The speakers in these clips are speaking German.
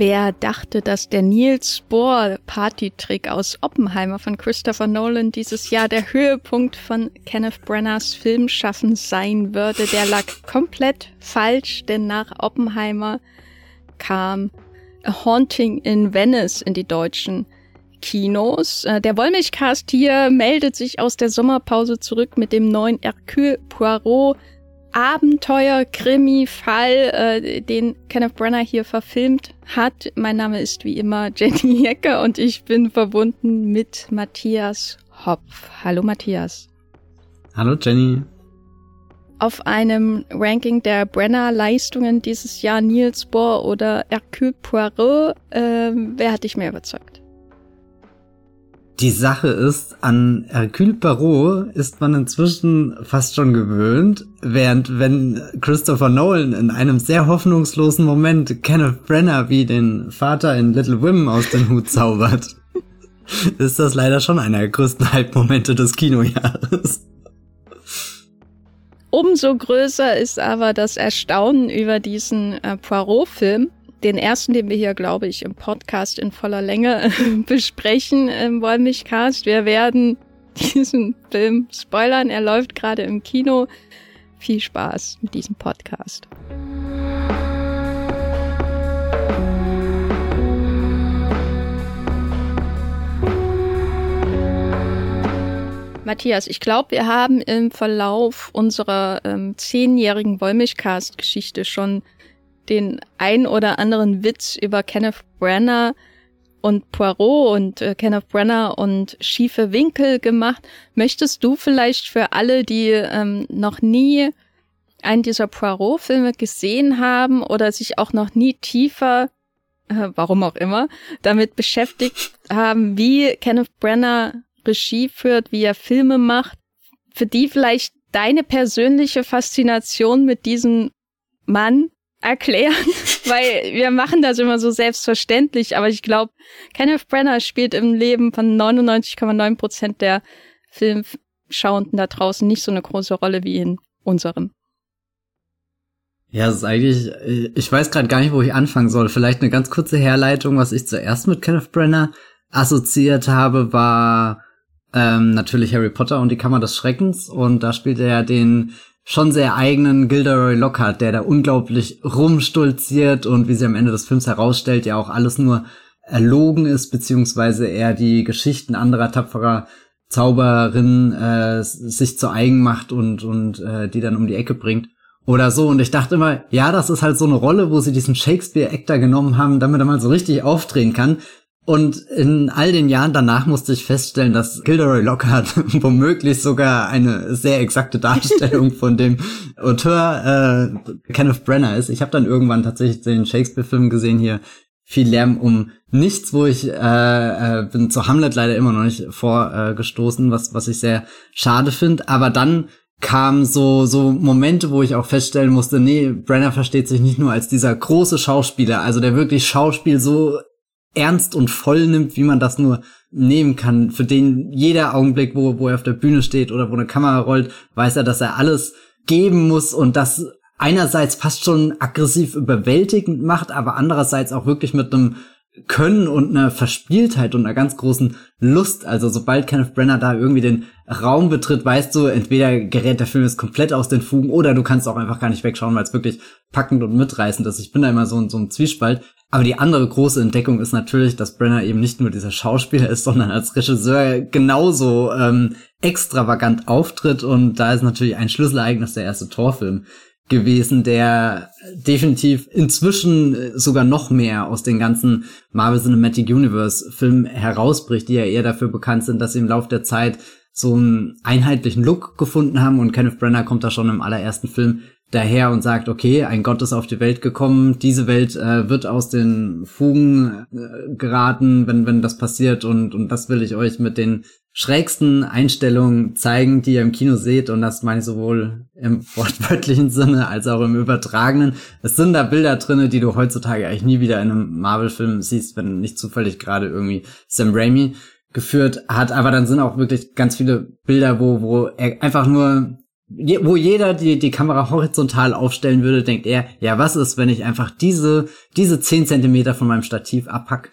Wer dachte, dass der Niels Bohr Partytrick aus Oppenheimer von Christopher Nolan dieses Jahr der Höhepunkt von Kenneth Brenners Filmschaffen sein würde, der lag komplett falsch, denn nach Oppenheimer kam A Haunting in Venice in die deutschen Kinos. Äh, der Wollmilchcast hier meldet sich aus der Sommerpause zurück mit dem neuen Hercule Poirot Abenteuer, Krimi, Fall, äh, den Kenneth Brenner hier verfilmt hat. Mein Name ist wie immer Jenny Hecker und ich bin verbunden mit Matthias Hopf. Hallo Matthias. Hallo Jenny. Auf einem Ranking der Brenner-Leistungen dieses Jahr Niels Bohr oder Hercule Poirot, äh, wer hat dich mehr überzeugt? Die Sache ist, an Hercule Poirot ist man inzwischen fast schon gewöhnt, während wenn Christopher Nolan in einem sehr hoffnungslosen Moment Kenneth Brenner wie den Vater in Little Women aus dem Hut zaubert, ist das leider schon einer der größten Hype-Momente des Kinojahres. Umso größer ist aber das Erstaunen über diesen äh, Poirot-Film, den ersten, den wir hier, glaube ich, im Podcast in voller Länge besprechen im Wollmilchcast. Wir werden diesen Film spoilern. Er läuft gerade im Kino. Viel Spaß mit diesem Podcast. Matthias, ich glaube, wir haben im Verlauf unserer ähm, zehnjährigen Wollmilchcast-Geschichte schon den ein oder anderen Witz über Kenneth Brenner und Poirot und äh, Kenneth Brenner und schiefe Winkel gemacht. Möchtest du vielleicht für alle, die ähm, noch nie einen dieser Poirot-Filme gesehen haben oder sich auch noch nie tiefer, äh, warum auch immer, damit beschäftigt haben, wie Kenneth Brenner Regie führt, wie er Filme macht, für die vielleicht deine persönliche Faszination mit diesem Mann erklären, weil wir machen das immer so selbstverständlich, aber ich glaube, Kenneth Brenner spielt im Leben von 99,9 Prozent der Filmschauenden da draußen nicht so eine große Rolle wie in unserem. Ja, es ist eigentlich, ich weiß gerade gar nicht, wo ich anfangen soll. Vielleicht eine ganz kurze Herleitung, was ich zuerst mit Kenneth Brenner assoziiert habe, war ähm, natürlich Harry Potter und die Kammer des Schreckens und da spielt er ja den schon sehr eigenen Gilderoy Lockhart, der da unglaublich rumstolziert und wie sie am Ende des Films herausstellt, ja auch alles nur erlogen ist, beziehungsweise er die Geschichten anderer tapferer Zauberinnen äh, sich zu eigen macht und, und äh, die dann um die Ecke bringt. Oder so. Und ich dachte immer, ja, das ist halt so eine Rolle, wo sie diesen Shakespeare-Actor genommen haben, damit er mal so richtig aufdrehen kann. Und in all den Jahren danach musste ich feststellen, dass Gilderoy Lockhart womöglich sogar eine sehr exakte Darstellung von dem Auteur äh, Kenneth Brenner ist. Ich habe dann irgendwann tatsächlich den Shakespeare-Film gesehen hier, viel Lärm um nichts, wo ich äh, äh, bin zu Hamlet leider immer noch nicht vorgestoßen, äh, was was ich sehr schade finde. Aber dann kam so so Momente, wo ich auch feststellen musste, nee, Brenner versteht sich nicht nur als dieser große Schauspieler, also der wirklich Schauspiel so ernst und voll nimmt, wie man das nur nehmen kann. Für den jeder Augenblick, wo, wo er auf der Bühne steht oder wo eine Kamera rollt, weiß er, dass er alles geben muss und das einerseits fast schon aggressiv überwältigend macht, aber andererseits auch wirklich mit einem können und einer Verspieltheit und einer ganz großen Lust. Also sobald Kenneth Brenner da irgendwie den Raum betritt, weißt du, entweder gerät der Film jetzt komplett aus den Fugen oder du kannst auch einfach gar nicht wegschauen, weil es wirklich packend und mitreißend ist. Ich bin da immer so in so einem Zwiespalt. Aber die andere große Entdeckung ist natürlich, dass Brenner eben nicht nur dieser Schauspieler ist, sondern als Regisseur genauso ähm, extravagant auftritt. Und da ist natürlich ein Schlüsselereignis der erste Torfilm gewesen, der definitiv inzwischen äh, sogar noch mehr aus den ganzen Marvel Cinematic Universe Filmen herausbricht, die ja eher dafür bekannt sind, dass sie im Laufe der Zeit so einen einheitlichen Look gefunden haben und Kenneth Brenner kommt da schon im allerersten Film daher und sagt, okay, ein Gott ist auf die Welt gekommen, diese Welt äh, wird aus den Fugen äh, geraten, wenn, wenn das passiert und, und das will ich euch mit den schrägsten Einstellungen zeigen, die ihr im Kino seht und das meine ich sowohl im wortwörtlichen Sinne als auch im übertragenen. Es sind da Bilder drinne, die du heutzutage eigentlich nie wieder in einem Marvel-Film siehst, wenn nicht zufällig gerade irgendwie Sam Raimi geführt hat, aber dann sind auch wirklich ganz viele Bilder, wo, wo er einfach nur wo jeder die, die Kamera horizontal aufstellen würde, denkt er, ja, was ist, wenn ich einfach diese, diese zehn Zentimeter von meinem Stativ abpack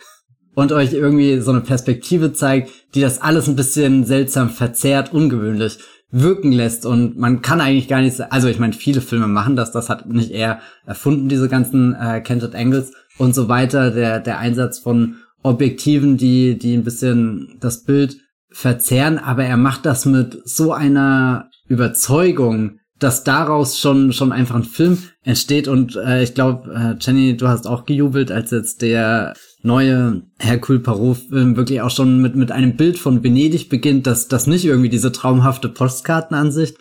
und euch irgendwie so eine Perspektive zeigt, die das alles ein bisschen seltsam verzerrt, ungewöhnlich wirken lässt und man kann eigentlich gar nicht, also ich meine, viele Filme machen das, das hat nicht er erfunden, diese ganzen äh, Canted Angles und so weiter, der, der Einsatz von Objektiven, die, die ein bisschen das Bild verzerren, aber er macht das mit so einer Überzeugung, dass daraus schon schon einfach ein Film entsteht. Und äh, ich glaube, äh, Jenny, du hast auch gejubelt, als jetzt der neue Hercule Poirot-Film wirklich auch schon mit mit einem Bild von Venedig beginnt, dass das nicht irgendwie diese traumhafte Postkartenansicht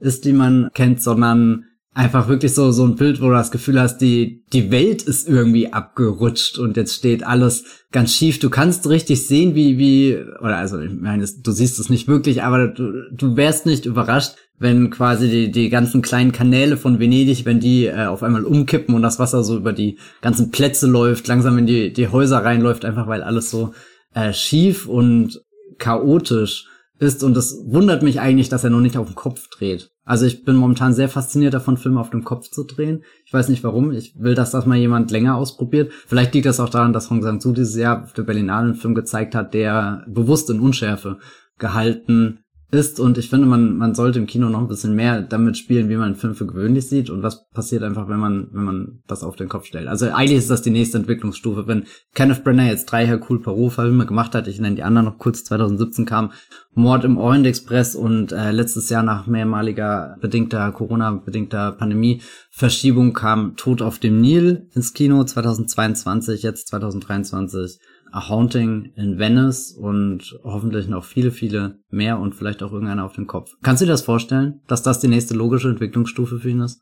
ist, die man kennt, sondern einfach wirklich so, so ein Bild, wo du das Gefühl hast, die, die Welt ist irgendwie abgerutscht und jetzt steht alles ganz schief. Du kannst richtig sehen, wie, wie, oder also, ich meine, du siehst es nicht wirklich, aber du, du wärst nicht überrascht, wenn quasi die, die ganzen kleinen Kanäle von Venedig, wenn die äh, auf einmal umkippen und das Wasser so über die ganzen Plätze läuft, langsam in die, die Häuser reinläuft, einfach weil alles so äh, schief und chaotisch ist. Und das wundert mich eigentlich, dass er noch nicht auf den Kopf dreht. Also ich bin momentan sehr fasziniert davon, Filme auf dem Kopf zu drehen. Ich weiß nicht warum. Ich will, dass das mal jemand länger ausprobiert. Vielleicht liegt das auch daran, dass Hong Sang-soo dieses Jahr auf der Berlinale einen Film gezeigt hat, der bewusst in Unschärfe gehalten ist und ich finde, man, man sollte im Kino noch ein bisschen mehr damit spielen, wie man einen Film für gewöhnlich sieht und was passiert einfach, wenn man, wenn man das auf den Kopf stellt. Also eigentlich ist das die nächste Entwicklungsstufe. Wenn Kenneth Brenner jetzt drei Hercule Poirot-Filme gemacht hat, ich nenne die anderen noch kurz, 2017 kam Mord im Orient Express und äh, letztes Jahr nach mehrmaliger bedingter, Corona-bedingter Pandemie-Verschiebung kam Tod auf dem Nil ins Kino 2022, jetzt 2023 A Haunting in Venice und hoffentlich noch viele, viele mehr und vielleicht auch irgendeiner auf den Kopf. Kannst du dir das vorstellen, dass das die nächste logische Entwicklungsstufe für ihn ist?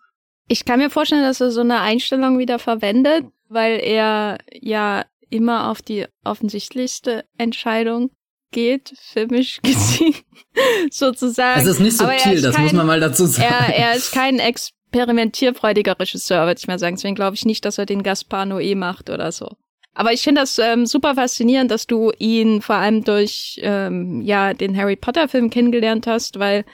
Ich kann mir vorstellen, dass er so eine Einstellung wieder verwendet, weil er ja immer auf die offensichtlichste Entscheidung geht, filmisch gesehen, sozusagen. Es ist nicht subtil, das kein, muss man mal dazu sagen. Er, er ist kein experimentierfreudiger Regisseur, würde ich mal sagen. Deswegen glaube ich nicht, dass er den Gaspar Noé macht oder so. Aber ich finde das ähm, super faszinierend, dass du ihn vor allem durch ähm, ja den Harry Potter Film kennengelernt hast, weil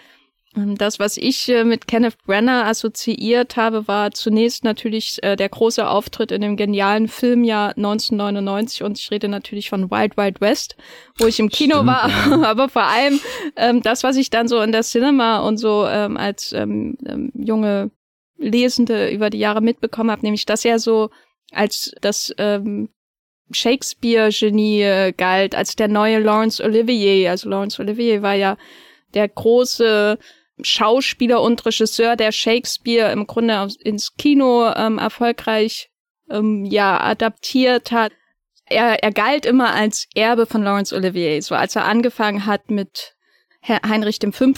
ähm, das, was ich äh, mit Kenneth Brenner assoziiert habe, war zunächst natürlich äh, der große Auftritt in dem genialen Filmjahr 1999 und ich rede natürlich von Wild Wild West, wo ich im Kino Stimmt, war, ja. aber vor allem ähm, das, was ich dann so in der Cinema und so ähm, als ähm, ähm, junge Lesende über die Jahre mitbekommen habe, nämlich dass er so als das ähm, Shakespeare-Genie äh, galt, als der neue Laurence Olivier. Also Laurence Olivier war ja der große Schauspieler und Regisseur, der Shakespeare im Grunde ins Kino ähm, erfolgreich ähm, ja adaptiert hat. Er, er galt immer als Erbe von Laurence Olivier. So als er angefangen hat mit Heinrich V.,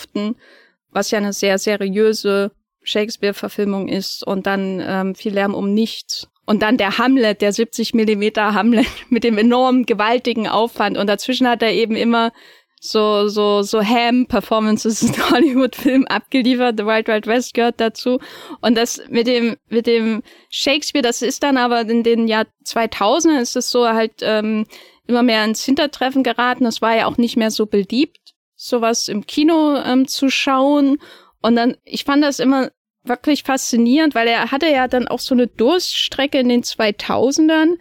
was ja eine sehr seriöse Shakespeare-Verfilmung ist, und dann ähm, viel Lärm um nichts und dann der Hamlet, der 70 Millimeter Hamlet mit dem enormen gewaltigen Aufwand. Und dazwischen hat er eben immer so, so, so Ham-Performances in Hollywood-Filmen abgeliefert. The Wild Wild West gehört dazu. Und das mit dem, mit dem Shakespeare, das ist dann aber in den Jahr 2000 ist es so halt, ähm, immer mehr ins Hintertreffen geraten. Das war ja auch nicht mehr so beliebt, sowas im Kino ähm, zu schauen. Und dann, ich fand das immer wirklich faszinierend, weil er hatte ja dann auch so eine Durststrecke in den 2000ern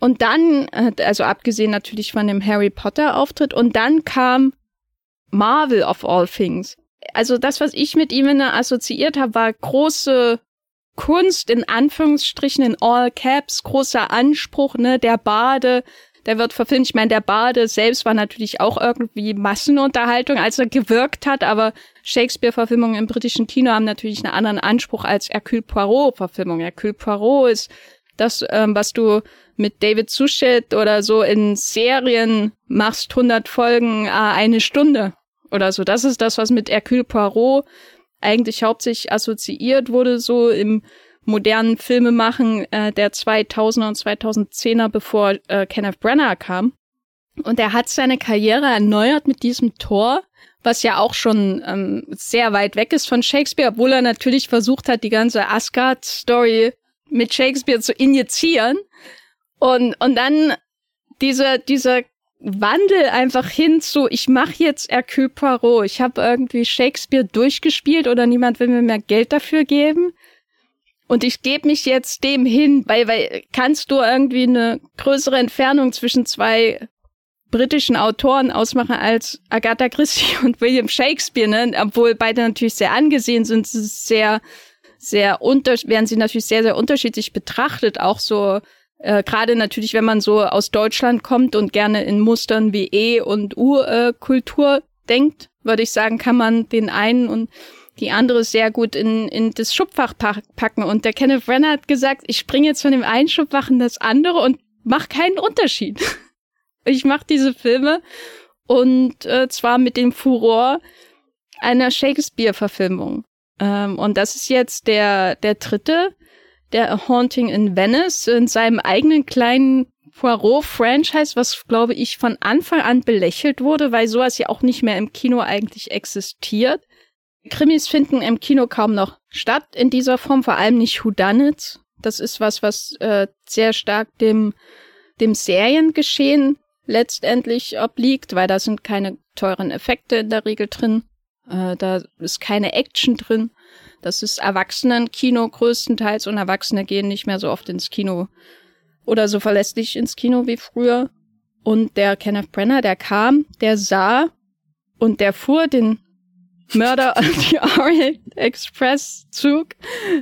und dann, also abgesehen natürlich von dem Harry Potter Auftritt und dann kam Marvel of all things. Also das, was ich mit ihm assoziiert habe, war große Kunst in Anführungsstrichen in all caps, großer Anspruch, ne, der Bade, der wird verfilmt. Ich meine, der Bade selbst war natürlich auch irgendwie Massenunterhaltung, als er gewirkt hat, aber Shakespeare-Verfilmungen im britischen Kino haben natürlich einen anderen Anspruch als Hercule Poirot-Verfilmung. Hercule Poirot ist das, ähm, was du mit David Suchet oder so in Serien machst, 100 Folgen, äh, eine Stunde oder so. Das ist das, was mit Hercule Poirot eigentlich hauptsächlich assoziiert wurde, so im modernen Filme machen äh, der 2000er und 2010er, bevor äh, Kenneth Branagh kam. Und er hat seine Karriere erneuert mit diesem Tor, was ja auch schon ähm, sehr weit weg ist von Shakespeare, obwohl er natürlich versucht hat, die ganze Asgard-Story mit Shakespeare zu injizieren. Und, und dann diese, diese Wandel einfach hin zu, ich mache jetzt Hercule Poirot. Ich habe irgendwie Shakespeare durchgespielt oder niemand will mir mehr Geld dafür geben. Und ich gebe mich jetzt dem hin, weil, weil kannst du irgendwie eine größere Entfernung zwischen zwei britischen Autoren ausmachen als Agatha Christie und William Shakespeare, ne? Obwohl beide natürlich sehr angesehen sind, sehr, sehr unter, werden sie natürlich sehr, sehr unterschiedlich betrachtet, auch so äh, Gerade natürlich, wenn man so aus Deutschland kommt und gerne in Mustern wie E- und U-Kultur denkt, würde ich sagen, kann man den einen und die andere sehr gut in, in das Schubfach packen. Und der Kenneth Brenner hat gesagt, ich springe jetzt von dem einen Schubfach in das andere und mach keinen Unterschied. ich mache diese Filme und äh, zwar mit dem Furor einer Shakespeare-Verfilmung. Ähm, und das ist jetzt der, der dritte der Haunting in Venice in seinem eigenen kleinen Poirot-Franchise, was, glaube ich, von Anfang an belächelt wurde, weil sowas ja auch nicht mehr im Kino eigentlich existiert. Krimis finden im Kino kaum noch statt in dieser Form, vor allem nicht Whodunits. Das ist was, was äh, sehr stark dem, dem Seriengeschehen letztendlich obliegt, weil da sind keine teuren Effekte in der Regel drin. Äh, da ist keine Action drin. Das ist Erwachsenenkino größtenteils und Erwachsene gehen nicht mehr so oft ins Kino oder so verlässlich ins Kino wie früher. Und der Kenneth Brenner, der kam, der sah und der fuhr den Mörder an die Orient Express Zug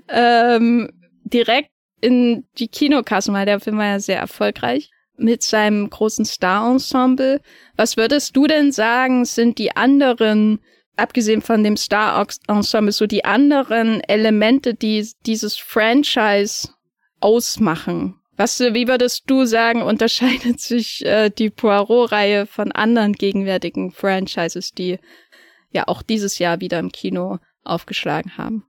ähm, direkt in die Kinokassen, weil der Film war ja sehr erfolgreich mit seinem großen Star-Ensemble. Was würdest du denn sagen, sind die anderen abgesehen von dem Star-Ensemble, so die anderen Elemente, die dieses Franchise ausmachen? Was, wie würdest du sagen, unterscheidet sich äh, die Poirot-Reihe von anderen gegenwärtigen Franchises, die ja auch dieses Jahr wieder im Kino aufgeschlagen haben?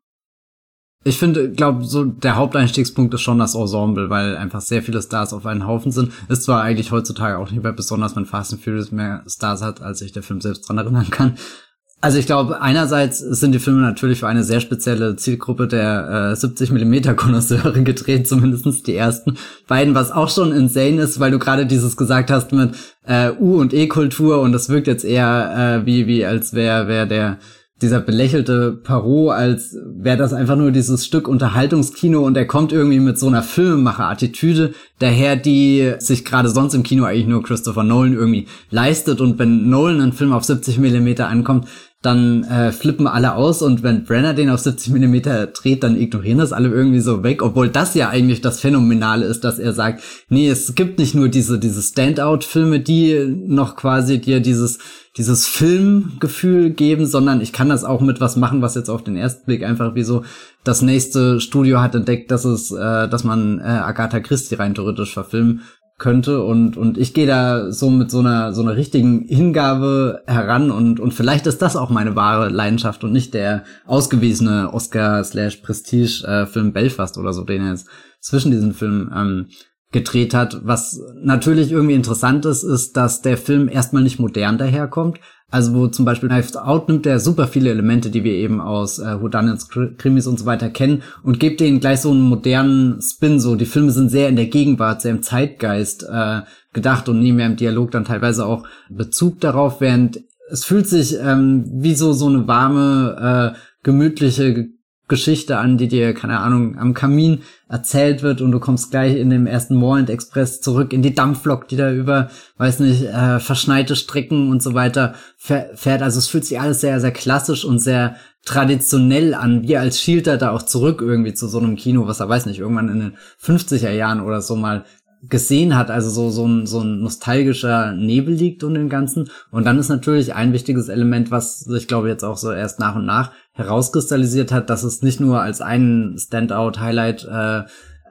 Ich finde, glaube so der Haupteinstiegspunkt ist schon das Ensemble, weil einfach sehr viele Stars auf einen Haufen sind. Ist zwar eigentlich heutzutage auch nicht mehr besonders, wenn Fast and Furious mehr Stars hat, als sich der Film selbst dran erinnern kann. Also ich glaube, einerseits sind die Filme natürlich für eine sehr spezielle Zielgruppe der äh, 70 Millimeter Konnoisseure gedreht, zumindestens die ersten. Beiden, was auch schon insane ist, weil du gerade dieses gesagt hast mit äh, U- und E-Kultur und das wirkt jetzt eher äh, wie, wie als wäre wär der dieser belächelte Parot, als wäre das einfach nur dieses Stück Unterhaltungskino und er kommt irgendwie mit so einer Filmemacher-Attitüde daher, die sich gerade sonst im Kino eigentlich nur Christopher Nolan irgendwie leistet. Und wenn Nolan einen Film auf 70 Millimeter ankommt, dann äh, flippen alle aus und wenn Brenner den auf 70 Millimeter dreht, dann ignorieren das alle irgendwie so weg, obwohl das ja eigentlich das Phänomenale ist, dass er sagt, nee, es gibt nicht nur diese, diese Standout-Filme, die noch quasi dir dieses, dieses Filmgefühl geben, sondern ich kann das auch mit was machen, was jetzt auf den ersten Blick einfach wie so das nächste Studio hat entdeckt, dass es, äh, dass man äh, Agatha Christie rein theoretisch verfilmen könnte und und ich gehe da so mit so einer so einer richtigen Hingabe heran und und vielleicht ist das auch meine wahre Leidenschaft und nicht der ausgewiesene Oscar slash Prestige äh, Film Belfast oder so, den er jetzt zwischen diesen Filmen ähm, gedreht hat. Was natürlich irgendwie interessant ist, ist, dass der Film erstmal nicht modern daherkommt, also wo zum Beispiel Knives Out nimmt der super viele Elemente, die wir eben aus äh, Whodunits, Krimis und so weiter kennen und gibt denen gleich so einen modernen Spin. So die Filme sind sehr in der Gegenwart, sehr im Zeitgeist äh, gedacht und nehmen ja im Dialog dann teilweise auch Bezug darauf, während es fühlt sich ähm, wie so so eine warme, äh, gemütliche Geschichte an, die dir, keine Ahnung, am Kamin erzählt wird und du kommst gleich in dem ersten Morland Express zurück in die Dampflok, die da über, weiß nicht, äh, verschneite Strecken und so weiter fährt. Also es fühlt sich alles sehr, sehr klassisch und sehr traditionell an. Wir als Schielter da auch zurück irgendwie zu so einem Kino, was er weiß nicht, irgendwann in den 50er Jahren oder so mal gesehen hat, also so, so, ein, so ein nostalgischer Nebel liegt um den Ganzen. Und dann ist natürlich ein wichtiges Element, was sich, glaube ich, jetzt auch so erst nach und nach herauskristallisiert hat, dass es nicht nur als ein Standout-Highlight äh,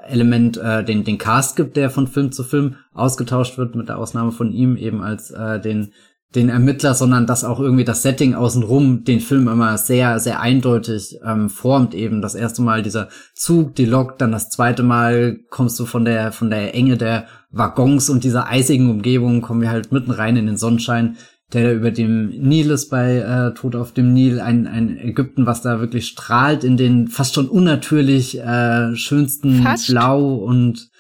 Element äh, den, den Cast gibt, der von Film zu Film ausgetauscht wird, mit der Ausnahme von ihm eben als äh, den den Ermittler, sondern dass auch irgendwie das Setting außenrum den Film immer sehr, sehr eindeutig ähm, formt. Eben das erste Mal dieser Zug, die Lok, dann das zweite Mal kommst du von der, von der Enge der Waggons und dieser eisigen Umgebung, kommen wir halt mitten rein in den Sonnenschein, der da über dem Nil ist bei äh, Tod auf dem Nil, ein, ein Ägypten, was da wirklich strahlt in den fast schon unnatürlich äh, schönsten fast. Blau und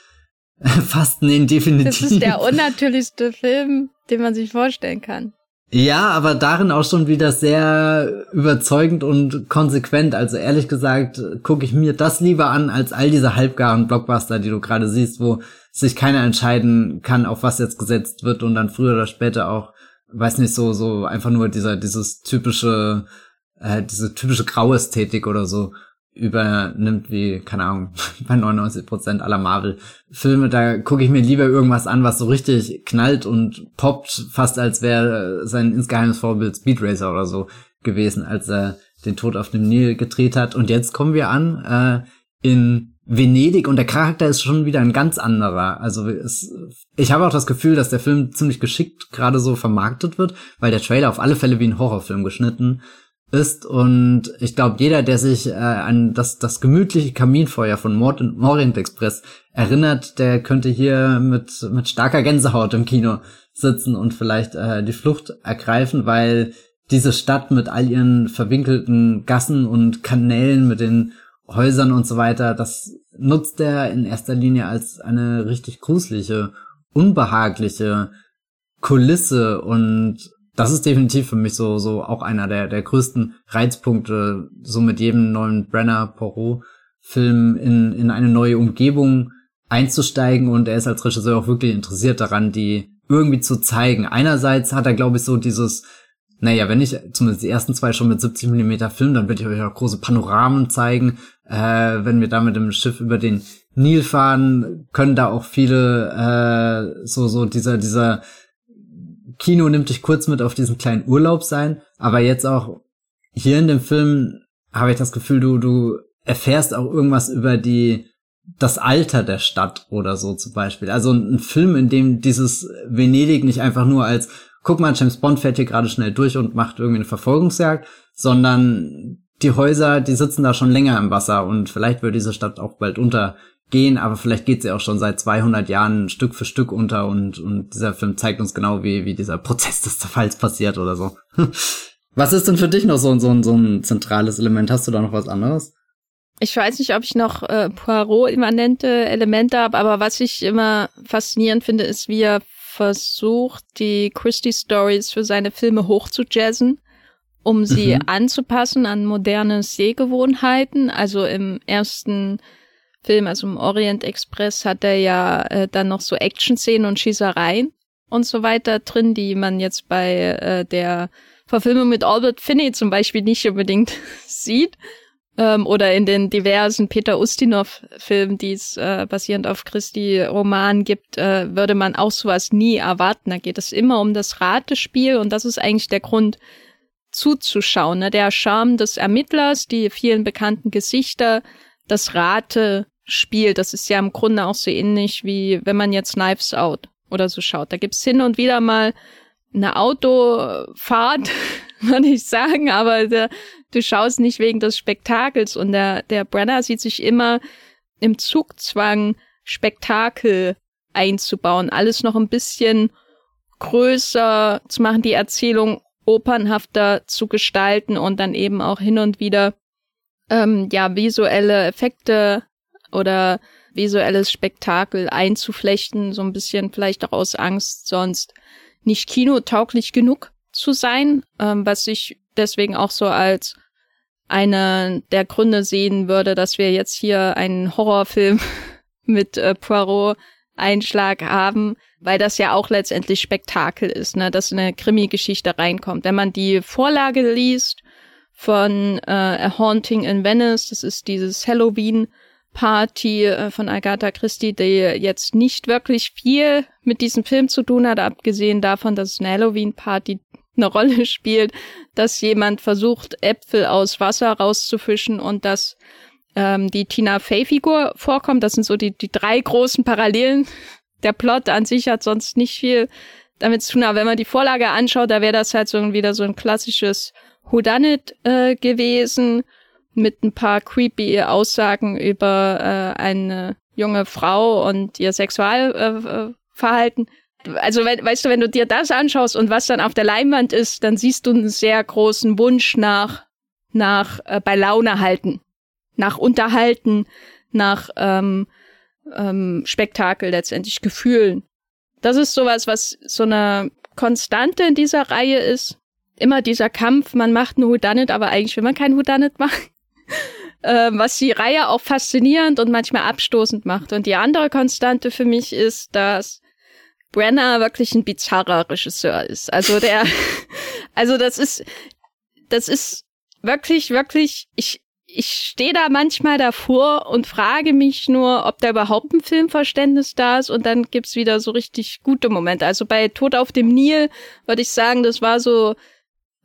Fast, nee, definitiv. Das ist der unnatürlichste Film, den man sich vorstellen kann. Ja, aber darin auch schon wieder sehr überzeugend und konsequent. Also ehrlich gesagt, gucke ich mir das lieber an als all diese halbgaren Blockbuster, die du gerade siehst, wo sich keiner entscheiden kann, auf was jetzt gesetzt wird und dann früher oder später auch, weiß nicht, so, so einfach nur dieser, dieses typische, äh, diese typische Grauästhetik oder so übernimmt wie, keine Ahnung, bei 99 Prozent aller Marvel-Filme. Da gucke ich mir lieber irgendwas an, was so richtig knallt und poppt, fast als wäre sein insgeheimes Vorbild Speed Racer oder so gewesen, als er den Tod auf dem Nil gedreht hat. Und jetzt kommen wir an äh, in Venedig und der Charakter ist schon wieder ein ganz anderer. Also es, ich habe auch das Gefühl, dass der Film ziemlich geschickt gerade so vermarktet wird, weil der Trailer auf alle Fälle wie ein Horrorfilm geschnitten ist und ich glaube, jeder, der sich äh, an das, das gemütliche Kaminfeuer von Mord Orient Express erinnert, der könnte hier mit, mit starker Gänsehaut im Kino sitzen und vielleicht äh, die Flucht ergreifen, weil diese Stadt mit all ihren verwinkelten Gassen und Kanälen, mit den Häusern und so weiter, das nutzt er in erster Linie als eine richtig gruselige, unbehagliche Kulisse und das ist definitiv für mich so, so auch einer der, der größten Reizpunkte, so mit jedem neuen Brenner Poirot Film in, in eine neue Umgebung einzusteigen und er ist als Regisseur auch wirklich interessiert daran, die irgendwie zu zeigen. Einerseits hat er, glaube ich, so dieses, naja, wenn ich zumindest die ersten zwei schon mit 70 Millimeter film, dann werde ich euch auch große Panoramen zeigen. Äh, wenn wir da mit dem Schiff über den Nil fahren, können da auch viele äh, so so dieser dieser Kino nimmt dich kurz mit auf diesen kleinen Urlaub sein, aber jetzt auch hier in dem Film habe ich das Gefühl, du, du erfährst auch irgendwas über die, das Alter der Stadt oder so zum Beispiel. Also ein Film, in dem dieses Venedig nicht einfach nur als, guck mal, James Bond fährt hier gerade schnell durch und macht irgendwie eine Verfolgungsjagd, sondern die Häuser, die sitzen da schon länger im Wasser und vielleicht wird diese Stadt auch bald unter gehen, aber vielleicht geht sie auch schon seit 200 Jahren Stück für Stück unter und, und dieser Film zeigt uns genau, wie, wie dieser Prozess des Zerfalls passiert oder so. Was ist denn für dich noch so, so, so ein zentrales Element? Hast du da noch was anderes? Ich weiß nicht, ob ich noch äh, Poirot-immanente Elemente habe, aber was ich immer faszinierend finde, ist, wie er versucht, die Christie-Stories für seine Filme hochzujazzen, um sie mhm. anzupassen an moderne Sehgewohnheiten. Also im ersten Film, also im Orient Express, hat er ja äh, dann noch so Action-Szenen und Schießereien und so weiter drin, die man jetzt bei äh, der Verfilmung mit Albert Finney zum Beispiel nicht unbedingt sieht. Ähm, oder in den diversen Peter Ustinov-Filmen, die es äh, basierend auf Christi Roman gibt, äh, würde man auch sowas nie erwarten. Da geht es immer um das Ratespiel und das ist eigentlich der Grund, zuzuschauen. Ne? Der Charme des Ermittlers, die vielen bekannten Gesichter, das Rate Spiel. Das ist ja im Grunde auch so ähnlich wie wenn man jetzt Knives Out oder so schaut. Da gibt's hin und wieder mal eine Autofahrt, würde ich sagen, aber der, du schaust nicht wegen des Spektakels und der, der Brenner sieht sich immer im Zugzwang, Spektakel einzubauen, alles noch ein bisschen größer zu machen, die Erzählung opernhafter zu gestalten und dann eben auch hin und wieder ähm, ja visuelle Effekte oder visuelles Spektakel einzuflechten, so ein bisschen vielleicht auch aus Angst, sonst nicht kinotauglich genug zu sein, ähm, was ich deswegen auch so als eine der Gründe sehen würde, dass wir jetzt hier einen Horrorfilm mit äh, Poirot Einschlag haben, weil das ja auch letztendlich Spektakel ist, ne, dass eine Krimi-Geschichte reinkommt. Wenn man die Vorlage liest von äh, A Haunting in Venice, das ist dieses Halloween Party äh, von Agatha Christie, die jetzt nicht wirklich viel mit diesem Film zu tun hat, abgesehen davon, dass eine Halloween-Party eine Rolle spielt, dass jemand versucht, Äpfel aus Wasser rauszufischen und dass ähm, die Tina Fey-Figur vorkommt. Das sind so die, die drei großen Parallelen. Der Plot an sich hat sonst nicht viel damit zu tun, aber wenn man die Vorlage anschaut, da wäre das halt so wieder so ein klassisches Whodunit äh, gewesen mit ein paar creepy Aussagen über äh, eine junge Frau und ihr Sexualverhalten. Äh, also we weißt du, wenn du dir das anschaust und was dann auf der Leinwand ist, dann siehst du einen sehr großen Wunsch nach nach äh, bei Laune halten, nach Unterhalten, nach ähm, ähm, Spektakel letztendlich Gefühlen. Das ist sowas, was so eine Konstante in dieser Reihe ist. Immer dieser Kampf, man macht ein Whodunit, aber eigentlich will man kein Whodunit machen. ähm, was die Reihe auch faszinierend und manchmal abstoßend macht. Und die andere Konstante für mich ist, dass Brenner wirklich ein bizarrer Regisseur ist. Also der, also das ist, das ist wirklich, wirklich, ich, ich stehe da manchmal davor und frage mich nur, ob da überhaupt ein Filmverständnis da ist und dann gibt's wieder so richtig gute Momente. Also bei Tod auf dem Nil würde ich sagen, das war so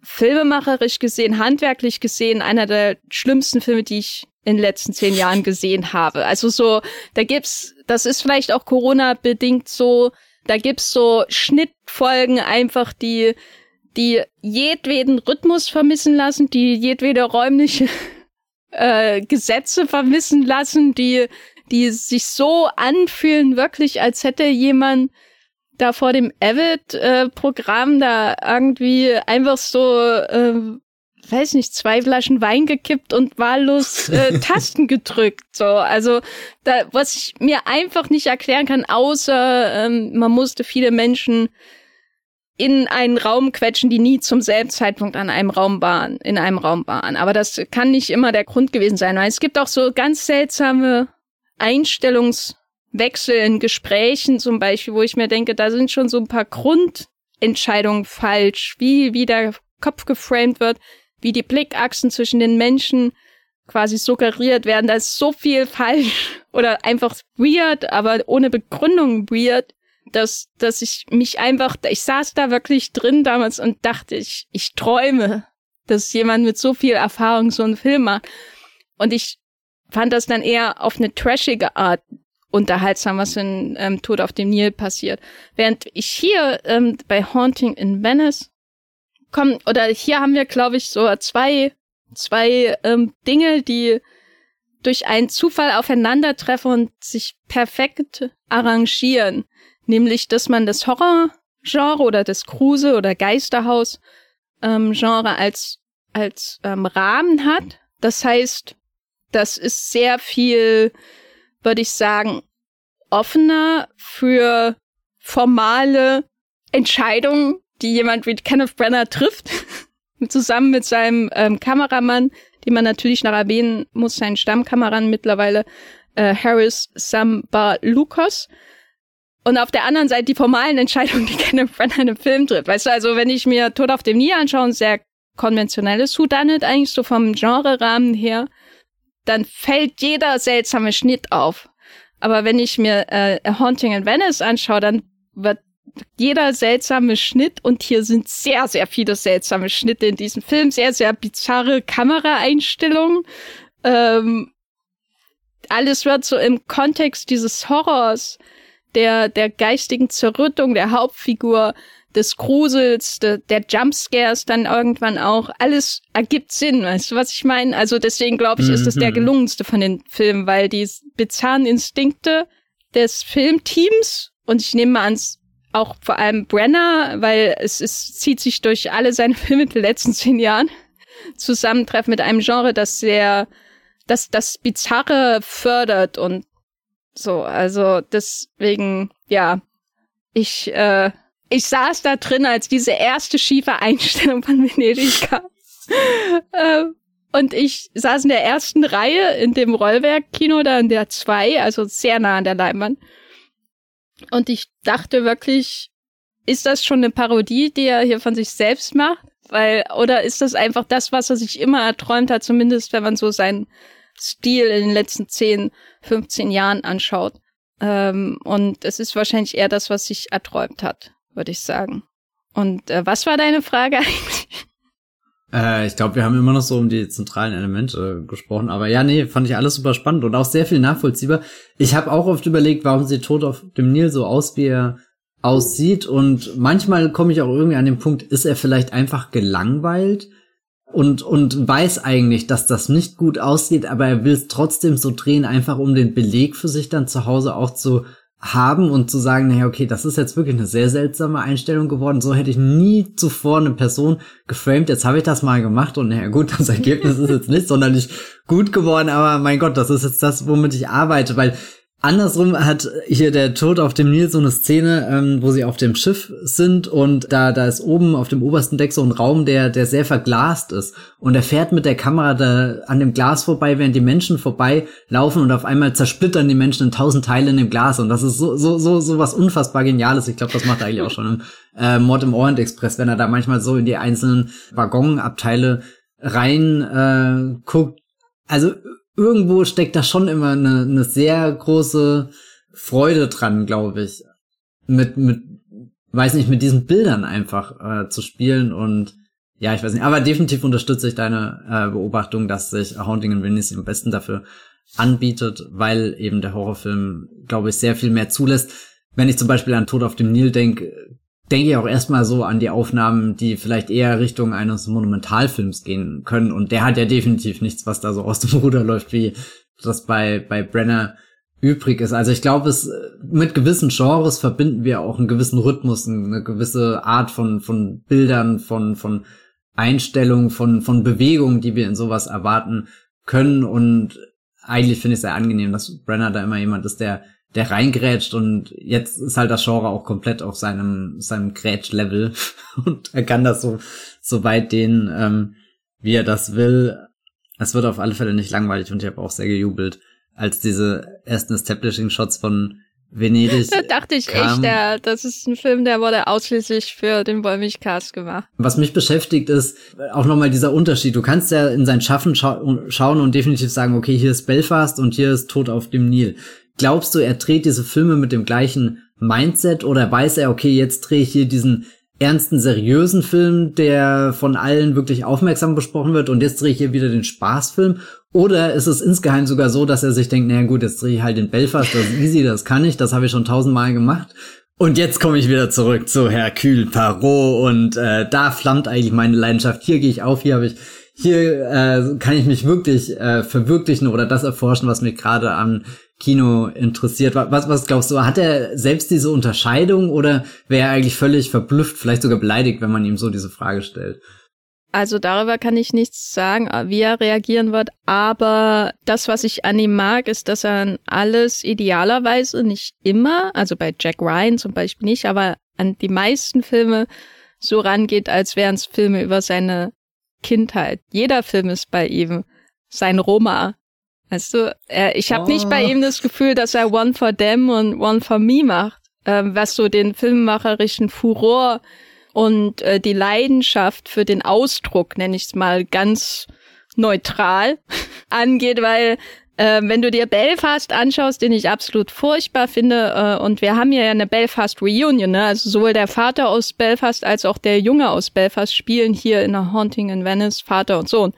filmemacherisch gesehen, handwerklich gesehen, einer der schlimmsten Filme, die ich in den letzten zehn Jahren gesehen habe. Also so, da gibt's, das ist vielleicht auch Corona-bedingt so, da gibt's so Schnittfolgen einfach, die, die jedweden Rhythmus vermissen lassen, die jedwede räumliche äh, Gesetze vermissen lassen, die, die sich so anfühlen, wirklich, als hätte jemand da vor dem Avid-Programm äh, da irgendwie einfach so, äh, weiß nicht, zwei Flaschen Wein gekippt und wahllos äh, Tasten gedrückt. So, also da, was ich mir einfach nicht erklären kann, außer ähm, man musste viele Menschen in einen Raum quetschen, die nie zum selben Zeitpunkt an einem Raum waren, in einem Raum waren. Aber das kann nicht immer der Grund gewesen sein, weil es gibt auch so ganz seltsame Einstellungswechsel in Gesprächen zum Beispiel, wo ich mir denke, da sind schon so ein paar Grundentscheidungen falsch, wie, wie der Kopf geframed wird, wie die Blickachsen zwischen den Menschen quasi suggeriert werden. Da ist so viel falsch oder einfach weird, aber ohne Begründung weird dass, dass ich mich einfach, ich saß da wirklich drin damals und dachte, ich, ich träume, dass jemand mit so viel Erfahrung so einen Film macht. Und ich fand das dann eher auf eine trashige Art unterhaltsam, was in ähm, Tod auf dem Nil passiert. Während ich hier ähm, bei Haunting in Venice komm, oder hier haben wir, glaube ich, so zwei, zwei ähm, Dinge, die durch einen Zufall aufeinandertreffen und sich perfekt arrangieren nämlich dass man das Horror-Genre oder das Kruse- oder Geisterhaus-Genre ähm, als, als ähm, Rahmen hat. Das heißt, das ist sehr viel, würde ich sagen, offener für formale Entscheidungen, die jemand wie Kenneth Brenner trifft, zusammen mit seinem ähm, Kameramann, den man natürlich noch erwähnen muss, seinen Stammkameramann mittlerweile, äh, Harris Samba Lucas. Und auf der anderen Seite die formalen Entscheidungen, die Kenneth Branagh in einem Film trifft. Weißt du, also wenn ich mir Tod auf dem Nil anschaue, ein sehr konventionelles Whodunit eigentlich so vom Genre-Rahmen her, dann fällt jeder seltsame Schnitt auf. Aber wenn ich mir äh, A Haunting in Venice anschaue, dann wird jeder seltsame Schnitt und hier sind sehr, sehr viele seltsame Schnitte in diesem Film, sehr, sehr bizarre Kameraeinstellungen. Ähm, alles wird so im Kontext dieses Horrors der, der geistigen Zerrüttung der Hauptfigur, des Grusels, de, der Jumpscares dann irgendwann auch. Alles ergibt Sinn, weißt du, was ich meine? Also deswegen glaube ich, ist das der mhm. gelungenste von den Filmen, weil die bizarren Instinkte des Filmteams und ich nehme an, auch vor allem Brenner, weil es ist, zieht sich durch alle seine Filme in den letzten zehn Jahren, zusammentreffen mit einem Genre, das sehr, das das Bizarre fördert und so, also deswegen, ja, ich, äh, ich saß da drin, als diese erste schiefe Einstellung von Venedig kam. äh, und ich saß in der ersten Reihe in dem Rollwerk-Kino, da in der zwei, also sehr nah an der Leinwand. Und ich dachte wirklich, ist das schon eine Parodie, die er hier von sich selbst macht? Weil, oder ist das einfach das, was er sich immer erträumt hat, zumindest wenn man so sein Stil in den letzten 10, 15 Jahren anschaut. Ähm, und es ist wahrscheinlich eher das, was sich erträumt hat, würde ich sagen. Und äh, was war deine Frage eigentlich? Äh, ich glaube, wir haben immer noch so um die zentralen Elemente gesprochen. Aber ja, nee, fand ich alles super spannend und auch sehr viel nachvollziehbar. Ich habe auch oft überlegt, warum sieht Tod auf dem Nil so aus, wie er aussieht. Und manchmal komme ich auch irgendwie an den Punkt, ist er vielleicht einfach gelangweilt? Und, und weiß eigentlich, dass das nicht gut aussieht, aber er will es trotzdem so drehen, einfach um den Beleg für sich dann zu Hause auch zu haben und zu sagen, naja, okay, das ist jetzt wirklich eine sehr seltsame Einstellung geworden. So hätte ich nie zuvor eine Person geframed. Jetzt habe ich das mal gemacht und naja, gut, das Ergebnis ist jetzt nicht sonderlich gut geworden, aber mein Gott, das ist jetzt das, womit ich arbeite, weil Andersrum hat hier der Tod auf dem Nil so eine Szene, ähm, wo sie auf dem Schiff sind und da, da ist oben auf dem obersten Deck so ein Raum, der, der sehr verglast ist. Und er fährt mit der Kamera da an dem Glas vorbei, während die Menschen vorbeilaufen und auf einmal zersplittern die Menschen in tausend Teile in dem Glas. Und das ist so, so, so, so was unfassbar Geniales. Ich glaube, das macht er eigentlich auch schon im äh, Mord im Orient Express, wenn er da manchmal so in die einzelnen Waggonabteile rein äh, guckt. Also irgendwo steckt da schon immer eine, eine sehr große Freude dran, glaube ich. Mit, mit, weiß nicht, mit diesen Bildern einfach äh, zu spielen und ja, ich weiß nicht, aber definitiv unterstütze ich deine äh, Beobachtung, dass sich Haunting in Venice am besten dafür anbietet, weil eben der Horrorfilm, glaube ich, sehr viel mehr zulässt. Wenn ich zum Beispiel an Tod auf dem Nil denke, denke ich auch erstmal so an die Aufnahmen, die vielleicht eher Richtung eines Monumentalfilms gehen können. Und der hat ja definitiv nichts, was da so aus dem Ruder läuft, wie das bei, bei Brenner übrig ist. Also ich glaube, es mit gewissen Genres verbinden wir auch einen gewissen Rhythmus, eine gewisse Art von, von Bildern, von, von Einstellungen, von, von Bewegungen, die wir in sowas erwarten können. Und eigentlich finde ich es sehr angenehm, dass Brenner da immer jemand ist, der der reingrätscht und jetzt ist halt das Genre auch komplett auf seinem, seinem Grätsch-Level und er kann das so, so weit dehnen, ähm, wie er das will. Es wird auf alle Fälle nicht langweilig und ich habe auch sehr gejubelt, als diese ersten Establishing-Shots von Venedig. Da dachte ich kam. echt, der, das ist ein Film, der wurde ausschließlich für den Wollmilchcast gemacht. Was mich beschäftigt ist auch nochmal dieser Unterschied. Du kannst ja in sein Schaffen scha schauen und definitiv sagen, okay, hier ist Belfast und hier ist Tod auf dem Nil. Glaubst du, er dreht diese Filme mit dem gleichen Mindset oder weiß er, okay, jetzt drehe ich hier diesen ernsten, seriösen Film, der von allen wirklich aufmerksam besprochen wird und jetzt drehe ich hier wieder den Spaßfilm? Oder ist es insgeheim sogar so, dass er sich denkt, naja gut, jetzt drehe ich halt den Belfast, das ist easy, das kann ich, das habe ich schon tausendmal gemacht. Und jetzt komme ich wieder zurück zu Hercule Parot und äh, da flammt eigentlich meine Leidenschaft. Hier gehe ich auf, hier habe ich hier äh, kann ich mich wirklich äh, verwirklichen oder das erforschen, was mich gerade an Kino interessiert. Was, was glaubst du, hat er selbst diese Unterscheidung oder wäre er eigentlich völlig verblüfft, vielleicht sogar beleidigt, wenn man ihm so diese Frage stellt? Also darüber kann ich nichts sagen, wie er reagieren wird, aber das, was ich an ihm mag, ist, dass er an alles idealerweise nicht immer, also bei Jack Ryan zum Beispiel nicht, aber an die meisten Filme so rangeht, als wären es Filme über seine Kindheit. Jeder Film ist bei ihm sein Roma. Weißt du, er, ich habe oh. nicht bei oh. ihm das Gefühl, dass er One for Them und One for Me macht, ähm, was so den filmmacherischen Furor und äh, die Leidenschaft für den Ausdruck, nenne ich es mal ganz neutral, angeht, weil äh, wenn du dir Belfast anschaust, den ich absolut furchtbar finde, äh, und wir haben ja eine Belfast Reunion, ne? also sowohl der Vater aus Belfast als auch der Junge aus Belfast spielen hier in der Haunting in Venice, Vater und Sohn.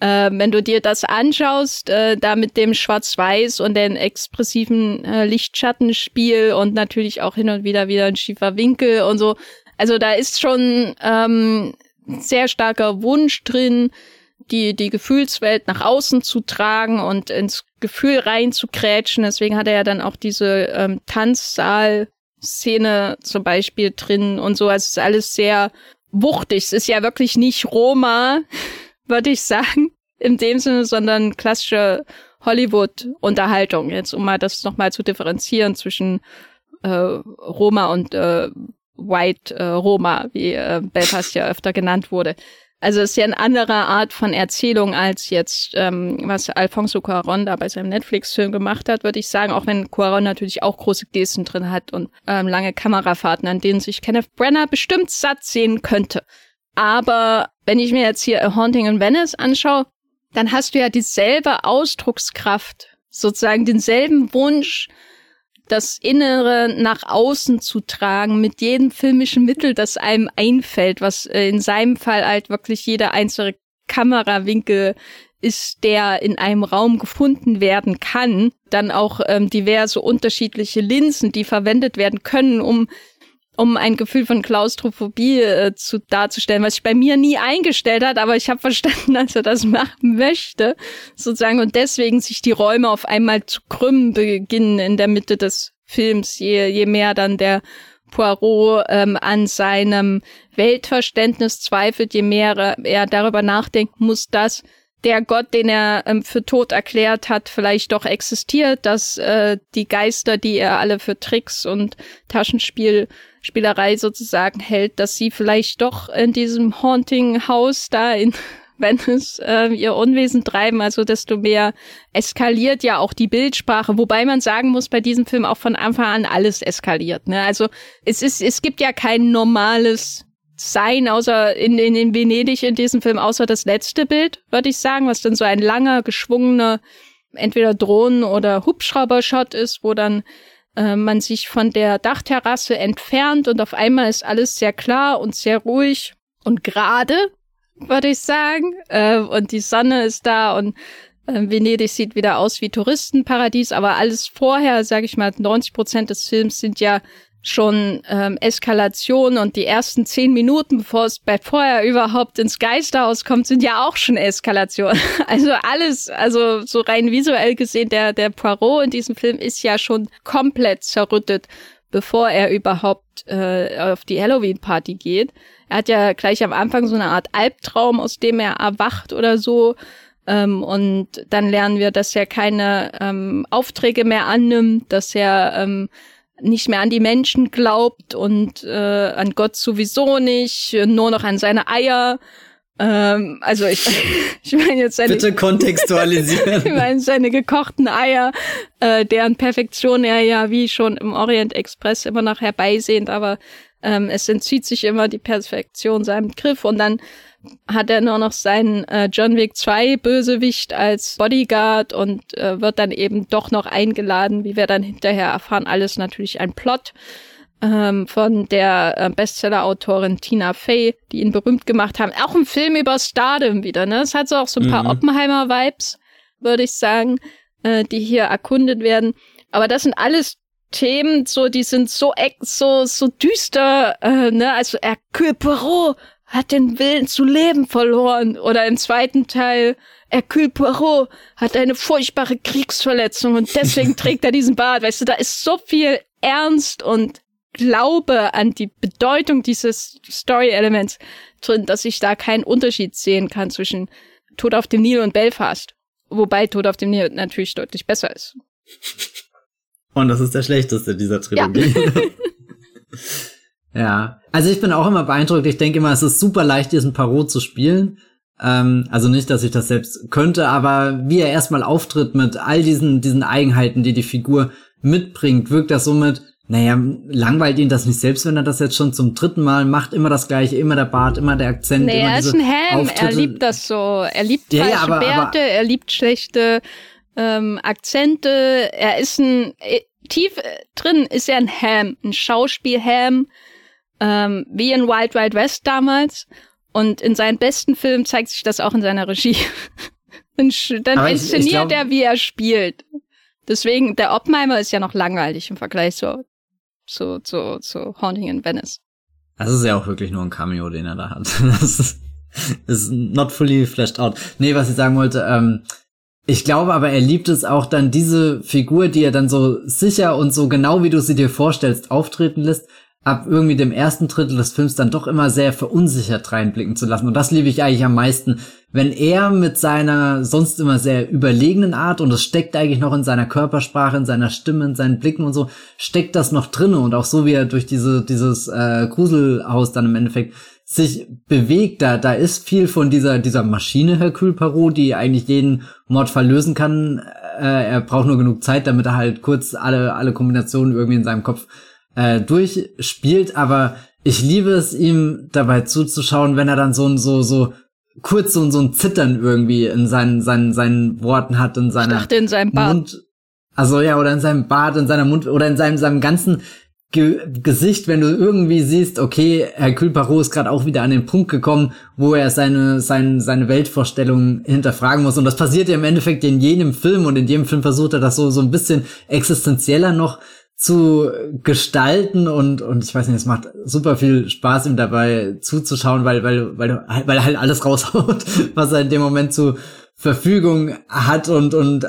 Äh, wenn du dir das anschaust, äh, da mit dem Schwarz-Weiß und den expressiven äh, Lichtschattenspiel und natürlich auch hin und wieder wieder ein schiefer Winkel und so. Also da ist schon ähm, sehr starker Wunsch drin, die, die Gefühlswelt nach außen zu tragen und ins Gefühl rein zu krätschen. Deswegen hat er ja dann auch diese ähm, Tanzsaal-Szene zum Beispiel drin und so. Also es ist alles sehr wuchtig. Es ist ja wirklich nicht Roma, würde ich sagen, in dem Sinne, sondern klassische Hollywood-Unterhaltung. Jetzt, um mal das nochmal zu differenzieren zwischen äh, Roma und äh, White äh, Roma, wie äh, Belfast ja öfter genannt wurde. Also es ist ja eine andere Art von Erzählung als jetzt, ähm, was Alfonso Cuarón da bei seinem Netflix-Film gemacht hat, würde ich sagen, auch wenn Cuarón natürlich auch große Gesten drin hat und ähm, lange Kamerafahrten, an denen sich Kenneth Brenner bestimmt satt sehen könnte. Aber wenn ich mir jetzt hier A Haunting in Venice anschaue, dann hast du ja dieselbe Ausdruckskraft, sozusagen denselben Wunsch, das Innere nach außen zu tragen mit jedem filmischen Mittel, das einem einfällt, was äh, in seinem Fall halt wirklich jeder einzelne Kamerawinkel ist, der in einem Raum gefunden werden kann. Dann auch ähm, diverse unterschiedliche Linsen, die verwendet werden können, um um ein Gefühl von Klaustrophobie äh, zu darzustellen, was sich bei mir nie eingestellt hat, aber ich habe verstanden, dass er das machen möchte, sozusagen, und deswegen sich die Räume auf einmal zu krümmen beginnen in der Mitte des Films, je, je mehr dann der Poirot ähm, an seinem Weltverständnis zweifelt, je mehr er darüber nachdenkt, muss das der Gott, den er ähm, für tot erklärt hat, vielleicht doch existiert, dass äh, die Geister, die er alle für Tricks und Taschenspielspielerei sozusagen hält, dass sie vielleicht doch in diesem Haunting Haus da in Venice äh, ihr Unwesen treiben, also desto mehr eskaliert ja auch die Bildsprache, wobei man sagen muss, bei diesem Film auch von Anfang an alles eskaliert. Ne? Also es ist, es gibt ja kein normales sein, außer in, in, in Venedig in diesem Film, außer das letzte Bild, würde ich sagen, was dann so ein langer, geschwungener, entweder Drohnen- oder Hubschrauber-Shot ist, wo dann äh, man sich von der Dachterrasse entfernt und auf einmal ist alles sehr klar und sehr ruhig und gerade, würde ich sagen. Äh, und die Sonne ist da und äh, Venedig sieht wieder aus wie Touristenparadies, aber alles vorher, sage ich mal, 90 Prozent des Films sind ja schon ähm, Eskalation und die ersten zehn Minuten, bevor es bei vorher überhaupt ins Geisterhaus kommt, sind ja auch schon Eskalation. Also alles, also so rein visuell gesehen, der, der Poirot in diesem Film ist ja schon komplett zerrüttet, bevor er überhaupt äh, auf die Halloween-Party geht. Er hat ja gleich am Anfang so eine Art Albtraum, aus dem er erwacht oder so. Ähm, und dann lernen wir, dass er keine ähm, Aufträge mehr annimmt, dass er ähm, nicht mehr an die Menschen glaubt und äh, an Gott sowieso nicht, nur noch an seine Eier. Ähm, also ich, ich meine jetzt seine bitte kontextualisieren. ich meine seine gekochten Eier, äh, deren Perfektion er ja wie schon im Orient Express immer noch herbeisehnt, aber ähm, es entzieht sich immer die Perfektion seinem Griff und dann hat er nur noch seinen äh, John Wick 2 Bösewicht als Bodyguard und äh, wird dann eben doch noch eingeladen, wie wir dann hinterher erfahren, alles natürlich ein Plot ähm, von der äh, Bestseller-Autorin Tina Fey, die ihn berühmt gemacht haben. Auch ein Film über Stardom wieder, ne? Es hat so auch so ein paar mhm. Oppenheimer-Vibes, würde ich sagen, äh, die hier erkundet werden. Aber das sind alles Themen, so, die sind so, so, so düster, äh, ne? Also Hercule Poirot hat den Willen zu leben verloren. Oder im zweiten Teil, Hercule Poirot hat eine furchtbare Kriegsverletzung und deswegen trägt er diesen Bart. Weißt du, da ist so viel Ernst und Glaube an die Bedeutung dieses Story-Elements drin, dass ich da keinen Unterschied sehen kann zwischen Tod auf dem Nil und Belfast. Wobei Tod auf dem Nil natürlich deutlich besser ist. Und das ist der schlechteste dieser Trilogie. Ja. ja. Also ich bin auch immer beeindruckt. Ich denke immer, es ist super leicht, diesen Parot zu spielen. Ähm, also nicht, dass ich das selbst könnte, aber wie er erstmal auftritt mit all diesen, diesen Eigenheiten, die die Figur mitbringt, wirkt das somit, naja, langweilt ihn das nicht selbst, wenn er das jetzt schon zum dritten Mal macht, immer das gleiche, immer der Bart, immer der Akzent. Nee, immer er ist ein Ham, er liebt das so. Er liebt ja, falsche ja, aber, Bärte, aber, er liebt schlechte ähm, Akzente, er ist ein, äh, tief äh, drin ist er ein Ham, ein Schauspiel-Ham, ähm, wie in Wild Wild West damals. Und in seinen besten Filmen zeigt sich das auch in seiner Regie. dann dann inszeniert ich, ich glaub, er, wie er spielt. Deswegen, der Oppenheimer ist ja noch langweilig im Vergleich zu, zu, zu, zu Haunting in Venice. Das ist ja auch wirklich nur ein Cameo, den er da hat. Das ist, ist not fully fleshed out. Nee, was ich sagen wollte, ähm, ich glaube aber, er liebt es auch dann, diese Figur, die er dann so sicher und so genau wie du sie dir vorstellst, auftreten lässt, ab irgendwie dem ersten Drittel des Films dann doch immer sehr verunsichert reinblicken zu lassen. Und das liebe ich eigentlich am meisten, wenn er mit seiner sonst immer sehr überlegenen Art, und es steckt eigentlich noch in seiner Körpersprache, in seiner Stimme, in seinen Blicken und so, steckt das noch drinne und auch so wie er durch diese, dieses äh, Gruselhaus dann im Endeffekt sich bewegt, da, da ist viel von dieser, dieser Maschine Hercule Parot, die eigentlich jeden Mordfall lösen kann. Äh, er braucht nur genug Zeit, damit er halt kurz alle, alle Kombinationen irgendwie in seinem Kopf äh, durchspielt. Aber ich liebe es, ihm dabei zuzuschauen, wenn er dann so ein, so, so kurz so, so ein Zittern irgendwie in seinen, seinen, seinen Worten hat, in seiner ich dachte, in seinem Bart. Mund. Also ja, oder in seinem Bart, in seiner Mund, oder in seinem, seinem ganzen Ge Gesicht, wenn du irgendwie siehst, okay, Herr Kühlparot ist gerade auch wieder an den Punkt gekommen, wo er seine, seine, seine Weltvorstellung hinterfragen muss. Und das passiert ja im Endeffekt in jedem Film und in jedem Film versucht er das so, so ein bisschen existenzieller noch zu gestalten und, und ich weiß nicht, es macht super viel Spaß, ihm dabei zuzuschauen, weil, weil, weil, weil er halt alles raushaut, was er in dem Moment zur Verfügung hat und, und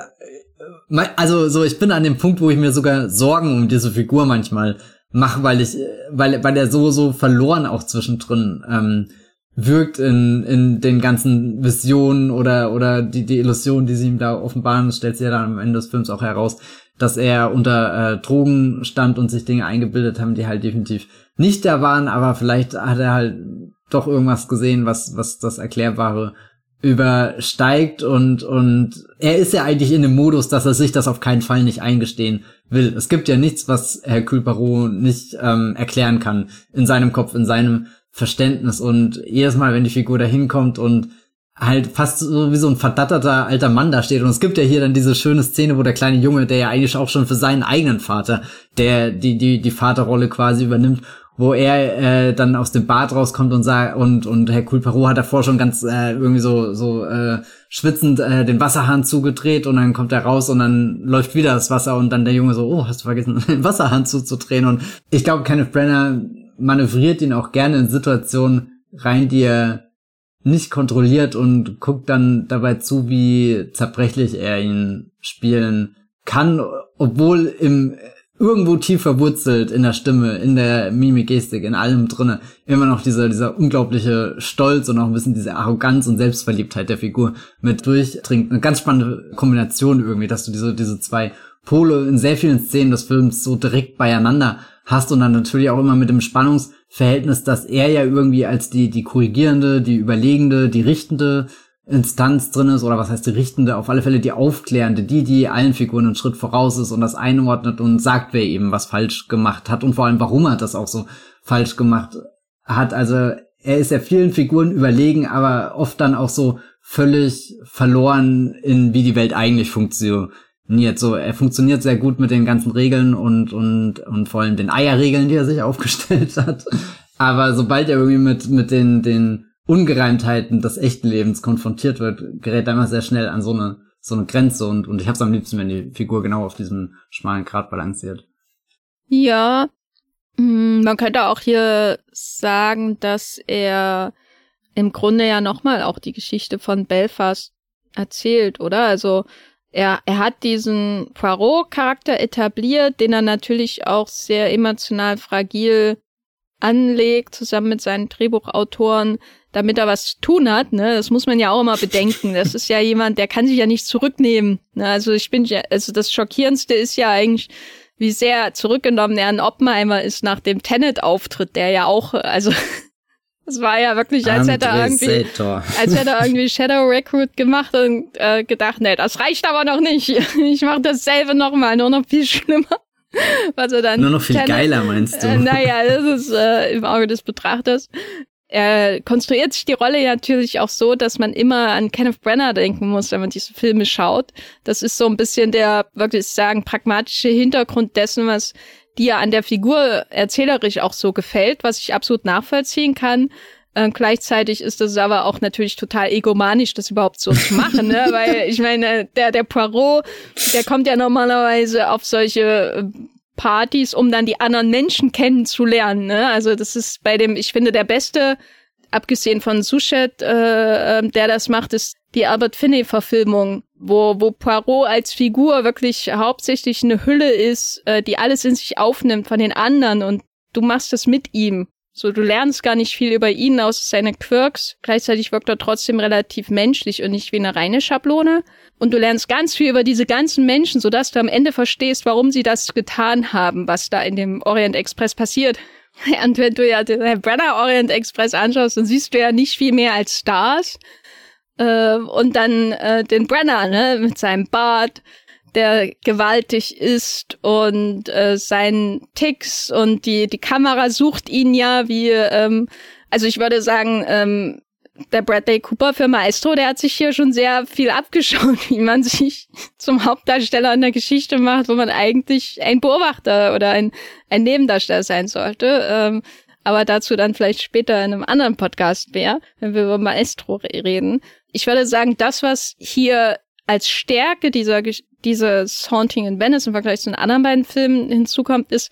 also so, ich bin an dem Punkt, wo ich mir sogar Sorgen um diese Figur manchmal mache, weil ich, weil, weil er so, so verloren auch zwischendrin ähm, wirkt in, in den ganzen Visionen oder, oder die, die Illusionen, die sie ihm da offenbaren, stellt sich ja dann am Ende des Films auch heraus, dass er unter äh, Drogen stand und sich Dinge eingebildet haben, die halt definitiv nicht da waren, aber vielleicht hat er halt doch irgendwas gesehen, was, was das Erklärbare übersteigt. Und, und er ist ja eigentlich in dem Modus, dass er sich das auf keinen Fall nicht eingestehen will. Es gibt ja nichts, was Herr Kühlbaro nicht ähm, erklären kann in seinem Kopf, in seinem Verständnis. Und jedes Mal, wenn die Figur da hinkommt und halt fast so wie so ein verdatterter alter Mann da steht. Und es gibt ja hier dann diese schöne Szene, wo der kleine Junge, der ja eigentlich auch schon für seinen eigenen Vater, der die die die Vaterrolle quasi übernimmt wo er äh, dann aus dem Bad rauskommt und sagt und und Herr Kulparo hat davor schon ganz äh, irgendwie so so äh, schwitzend äh, den Wasserhahn zugedreht und dann kommt er raus und dann läuft wieder das Wasser und dann der Junge so oh hast du vergessen den Wasserhahn zuzudrehen. Und ich glaube Kenneth Brenner manövriert ihn auch gerne in Situationen rein die er nicht kontrolliert und guckt dann dabei zu wie zerbrechlich er ihn spielen kann obwohl im irgendwo tief verwurzelt in der Stimme, in der Mimik, Gestik, in allem drinne immer noch dieser dieser unglaubliche Stolz und auch ein bisschen diese Arroganz und Selbstverliebtheit der Figur mit durchdringt. Eine ganz spannende Kombination irgendwie, dass du diese diese zwei Pole in sehr vielen Szenen des Films so direkt beieinander hast und dann natürlich auch immer mit dem Spannungsverhältnis, dass er ja irgendwie als die die korrigierende, die überlegende, die richtende Instanz drin ist, oder was heißt die richtende, auf alle Fälle die aufklärende, die, die allen Figuren einen Schritt voraus ist und das einordnet und sagt, wer eben was falsch gemacht hat und vor allem, warum er das auch so falsch gemacht hat. Also er ist ja vielen Figuren überlegen, aber oft dann auch so völlig verloren in, wie die Welt eigentlich funktioniert. So, er funktioniert sehr gut mit den ganzen Regeln und, und, und vor allem den Eierregeln, die er sich aufgestellt hat. Aber sobald er irgendwie mit, mit den, den Ungereimtheiten des echten Lebens konfrontiert wird, gerät er immer sehr schnell an so eine so eine Grenze und und ich hab's am liebsten, wenn die Figur genau auf diesem schmalen Grat balanciert. Ja, hm, man könnte auch hier sagen, dass er im Grunde ja nochmal auch die Geschichte von Belfast erzählt, oder? Also er, er hat diesen Poirot-Charakter etabliert, den er natürlich auch sehr emotional fragil anlegt, zusammen mit seinen Drehbuchautoren, damit er was zu tun hat, ne, das muss man ja auch immer bedenken. Das ist ja jemand, der kann sich ja nicht zurücknehmen. Ne? Also ich bin ja, also das Schockierendste ist ja eigentlich, wie sehr zurückgenommen er ein Oppenheimer ist nach dem Tenet-Auftritt, der ja auch, also es war ja wirklich, als hätte er irgendwie, als hätte er irgendwie Shadow Recruit gemacht und äh, gedacht, nee, das reicht aber noch nicht. Ich mache dasselbe nochmal, nur noch viel schlimmer. Was er dann Nur noch viel Tenet, geiler, meinst du? Äh, naja, das ist äh, im Auge des Betrachters er konstruiert sich die Rolle ja natürlich auch so, dass man immer an Kenneth Brenner denken muss, wenn man diese Filme schaut. Das ist so ein bisschen der, wirklich sagen, pragmatische Hintergrund dessen, was dir an der Figur erzählerisch auch so gefällt, was ich absolut nachvollziehen kann. Äh, gleichzeitig ist es aber auch natürlich total egomanisch, das überhaupt so zu machen, ne? Weil ich meine, der, der Poirot, der kommt ja normalerweise auf solche äh, Partys, um dann die anderen Menschen kennenzulernen. Ne? Also das ist bei dem, ich finde, der beste, abgesehen von Suchet, äh, ähm, der das macht, ist die Albert Finney-Verfilmung, wo, wo Poirot als Figur wirklich hauptsächlich eine Hülle ist, äh, die alles in sich aufnimmt von den anderen und du machst es mit ihm. So, du lernst gar nicht viel über ihn aus seine Quirks. Gleichzeitig wirkt er trotzdem relativ menschlich und nicht wie eine reine Schablone. Und du lernst ganz viel über diese ganzen Menschen, sodass du am Ende verstehst, warum sie das getan haben, was da in dem Orient Express passiert. Und wenn du ja den Brenner Orient Express anschaust, dann siehst du ja nicht viel mehr als Stars. Äh, und dann äh, den Brenner, ne, mit seinem Bart, der gewaltig ist und äh, seinen Ticks und die, die Kamera sucht ihn ja wie, ähm, also ich würde sagen, ähm, der Bradley Cooper für Maestro, der hat sich hier schon sehr viel abgeschaut, wie man sich zum Hauptdarsteller in der Geschichte macht, wo man eigentlich ein Beobachter oder ein, ein Nebendarsteller sein sollte. Ähm, aber dazu dann vielleicht später in einem anderen Podcast mehr, wenn wir über Maestro reden. Ich würde sagen, das, was hier als Stärke dieser, dieses Haunting in Venice im Vergleich zu den anderen beiden Filmen hinzukommt, ist,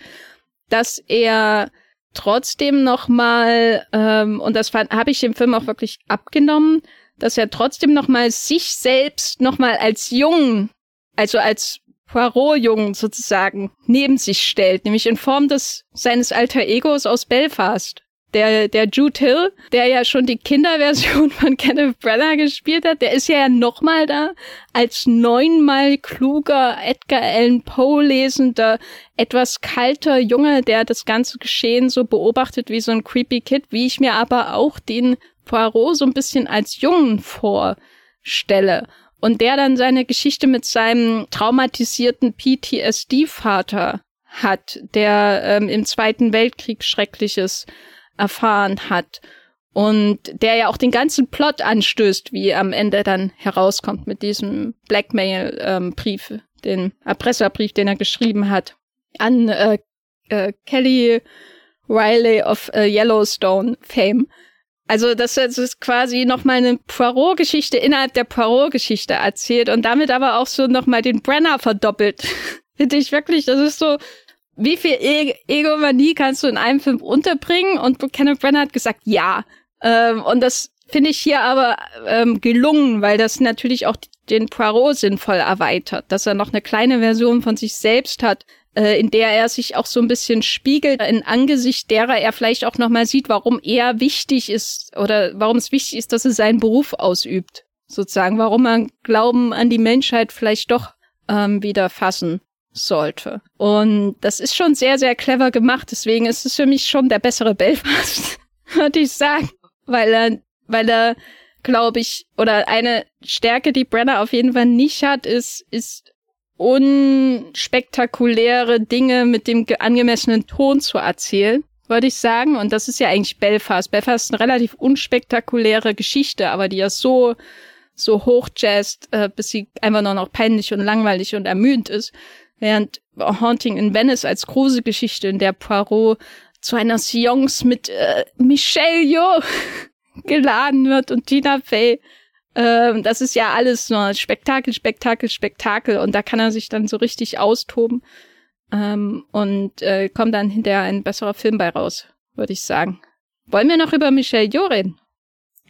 dass er trotzdem noch mal ähm, und das habe ich dem Film auch wirklich abgenommen, dass er trotzdem noch mal sich selbst noch mal als Jungen, also als Poirot-Jungen sozusagen neben sich stellt, nämlich in Form des seines alter Egos aus Belfast. Der, der Jude Hill, der ja schon die Kinderversion von Kenneth Branagh gespielt hat, der ist ja nochmal da als neunmal kluger Edgar Allan Poe lesender, etwas kalter Junge, der das ganze Geschehen so beobachtet wie so ein creepy Kid, wie ich mir aber auch den Poirot so ein bisschen als Jungen vorstelle. Und der dann seine Geschichte mit seinem traumatisierten PTSD-Vater hat, der ähm, im Zweiten Weltkrieg Schreckliches erfahren hat und der ja auch den ganzen Plot anstößt, wie am Ende dann herauskommt mit diesem Blackmail-Brief, ähm, den Erpresserbrief, den er geschrieben hat an äh, äh, Kelly Riley of äh, Yellowstone Fame. Also das, ist quasi nochmal eine Poirot-Geschichte innerhalb der Poirot-Geschichte erzählt und damit aber auch so nochmal den Brenner verdoppelt. Finde ich wirklich, das ist so wie viel e Egomanie kannst du in einem Film unterbringen? Und Kenneth Branagh hat gesagt, ja. Ähm, und das finde ich hier aber ähm, gelungen, weil das natürlich auch den Poirot sinnvoll erweitert, dass er noch eine kleine Version von sich selbst hat, äh, in der er sich auch so ein bisschen spiegelt, in Angesicht derer er vielleicht auch nochmal sieht, warum er wichtig ist oder warum es wichtig ist, dass er seinen Beruf ausübt. Sozusagen, warum er Glauben an die Menschheit vielleicht doch ähm, wieder fassen sollte. Und das ist schon sehr, sehr clever gemacht. Deswegen ist es für mich schon der bessere Belfast, würde ich sagen. Weil er, weil er, glaube ich, oder eine Stärke, die Brenner auf jeden Fall nicht hat, ist, ist unspektakuläre Dinge mit dem angemessenen Ton zu erzählen, würde ich sagen. Und das ist ja eigentlich Belfast. Belfast ist eine relativ unspektakuläre Geschichte, aber die ja so so hochjazzt, äh, bis sie einfach nur noch peinlich und langweilig und ermüdend ist. Während Haunting in Venice als große Geschichte, in der Poirot zu einer Seance mit äh, Michelle Yeoh geladen wird und Tina Fey. Ähm, das ist ja alles nur Spektakel, Spektakel, Spektakel und da kann er sich dann so richtig austoben ähm, und äh, kommt dann hinterher ein besserer Film bei raus, würde ich sagen. Wollen wir noch über Michelle Yeoh reden?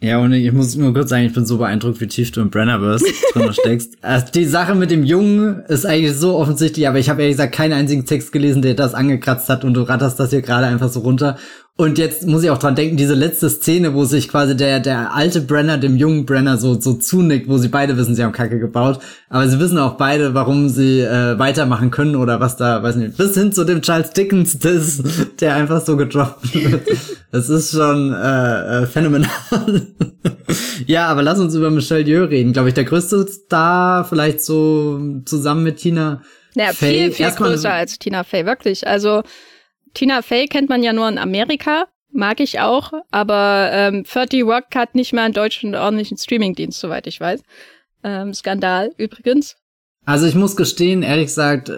Ja, und ich muss nur kurz sagen, ich bin so beeindruckt, wie tief du im Brennerverse drin steckst. Also die Sache mit dem Jungen ist eigentlich so offensichtlich, aber ich habe ehrlich gesagt keinen einzigen Text gelesen, der das angekratzt hat und du ratterst das hier gerade einfach so runter. Und jetzt muss ich auch dran denken, diese letzte Szene, wo sich quasi der, der alte Brenner dem jungen Brenner so, so zunickt, wo sie beide wissen, sie haben Kacke gebaut. Aber sie wissen auch beide, warum sie äh, weitermachen können oder was da, weiß nicht, bis hin zu dem Charles Dickens, das, der einfach so gedroppt wird. Das ist schon äh, äh, phänomenal. ja, aber lass uns über Michelle Yeoh reden. Glaube ich, der größte Star, vielleicht so zusammen mit Tina. Naja, Fey. viel, viel Erstmal größer als Tina Fey, wirklich. Also Tina Fey kennt man ja nur in Amerika, mag ich auch, aber ähm, 30 Rock hat nicht mal einen deutschen ordentlichen Streamingdienst, soweit ich weiß. Ähm, Skandal übrigens. Also ich muss gestehen, ehrlich gesagt,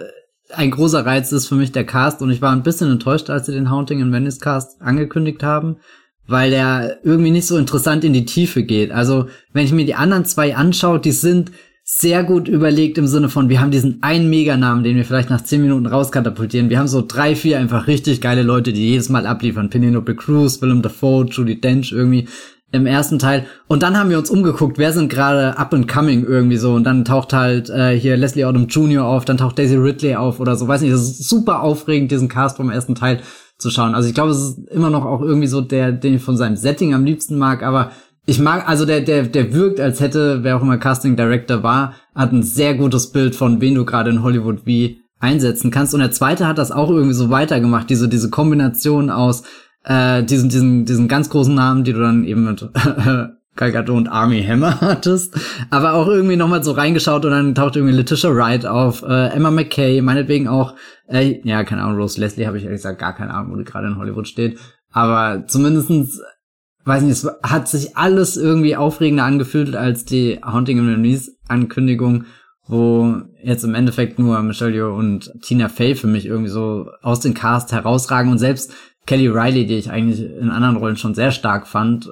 ein großer Reiz ist für mich der Cast und ich war ein bisschen enttäuscht, als sie den Haunting in Venice Cast angekündigt haben, weil der irgendwie nicht so interessant in die Tiefe geht. Also wenn ich mir die anderen zwei anschaue, die sind sehr gut überlegt im Sinne von, wir haben diesen einen Meganamen, den wir vielleicht nach zehn Minuten rauskatapultieren. Wir haben so drei, vier einfach richtig geile Leute, die jedes Mal abliefern. Penelope Cruz, Willem Dafoe, Judy Dench irgendwie im ersten Teil. Und dann haben wir uns umgeguckt, wer sind gerade up and coming irgendwie so. Und dann taucht halt äh, hier Leslie Odom Jr. auf, dann taucht Daisy Ridley auf oder so. Weiß nicht, das ist super aufregend, diesen Cast vom ersten Teil zu schauen. Also ich glaube, es ist immer noch auch irgendwie so der, den ich von seinem Setting am liebsten mag, aber ich mag, also der, der, der wirkt, als hätte, wer auch immer Casting Director war, hat ein sehr gutes Bild von wen du gerade in Hollywood wie einsetzen kannst. Und der zweite hat das auch irgendwie so weitergemacht, diese, diese Kombination aus äh, diesen, diesen, diesen ganz großen Namen, die du dann eben mit Gal Gadot und Army Hammer hattest, aber auch irgendwie nochmal so reingeschaut und dann taucht irgendwie Letitia Wright auf, äh, Emma McKay, meinetwegen auch, äh, ja, keine Ahnung, Rose Leslie habe ich ehrlich gesagt gar keine Ahnung, wo die gerade in Hollywood steht, aber zumindestens weiß nicht, es hat sich alles irgendwie aufregender angefühlt als die Haunting in Release Ankündigung, wo jetzt im Endeffekt nur Michelle Yeoh und Tina Fey für mich irgendwie so aus dem Cast herausragen. Und selbst Kelly Riley, die ich eigentlich in anderen Rollen schon sehr stark fand,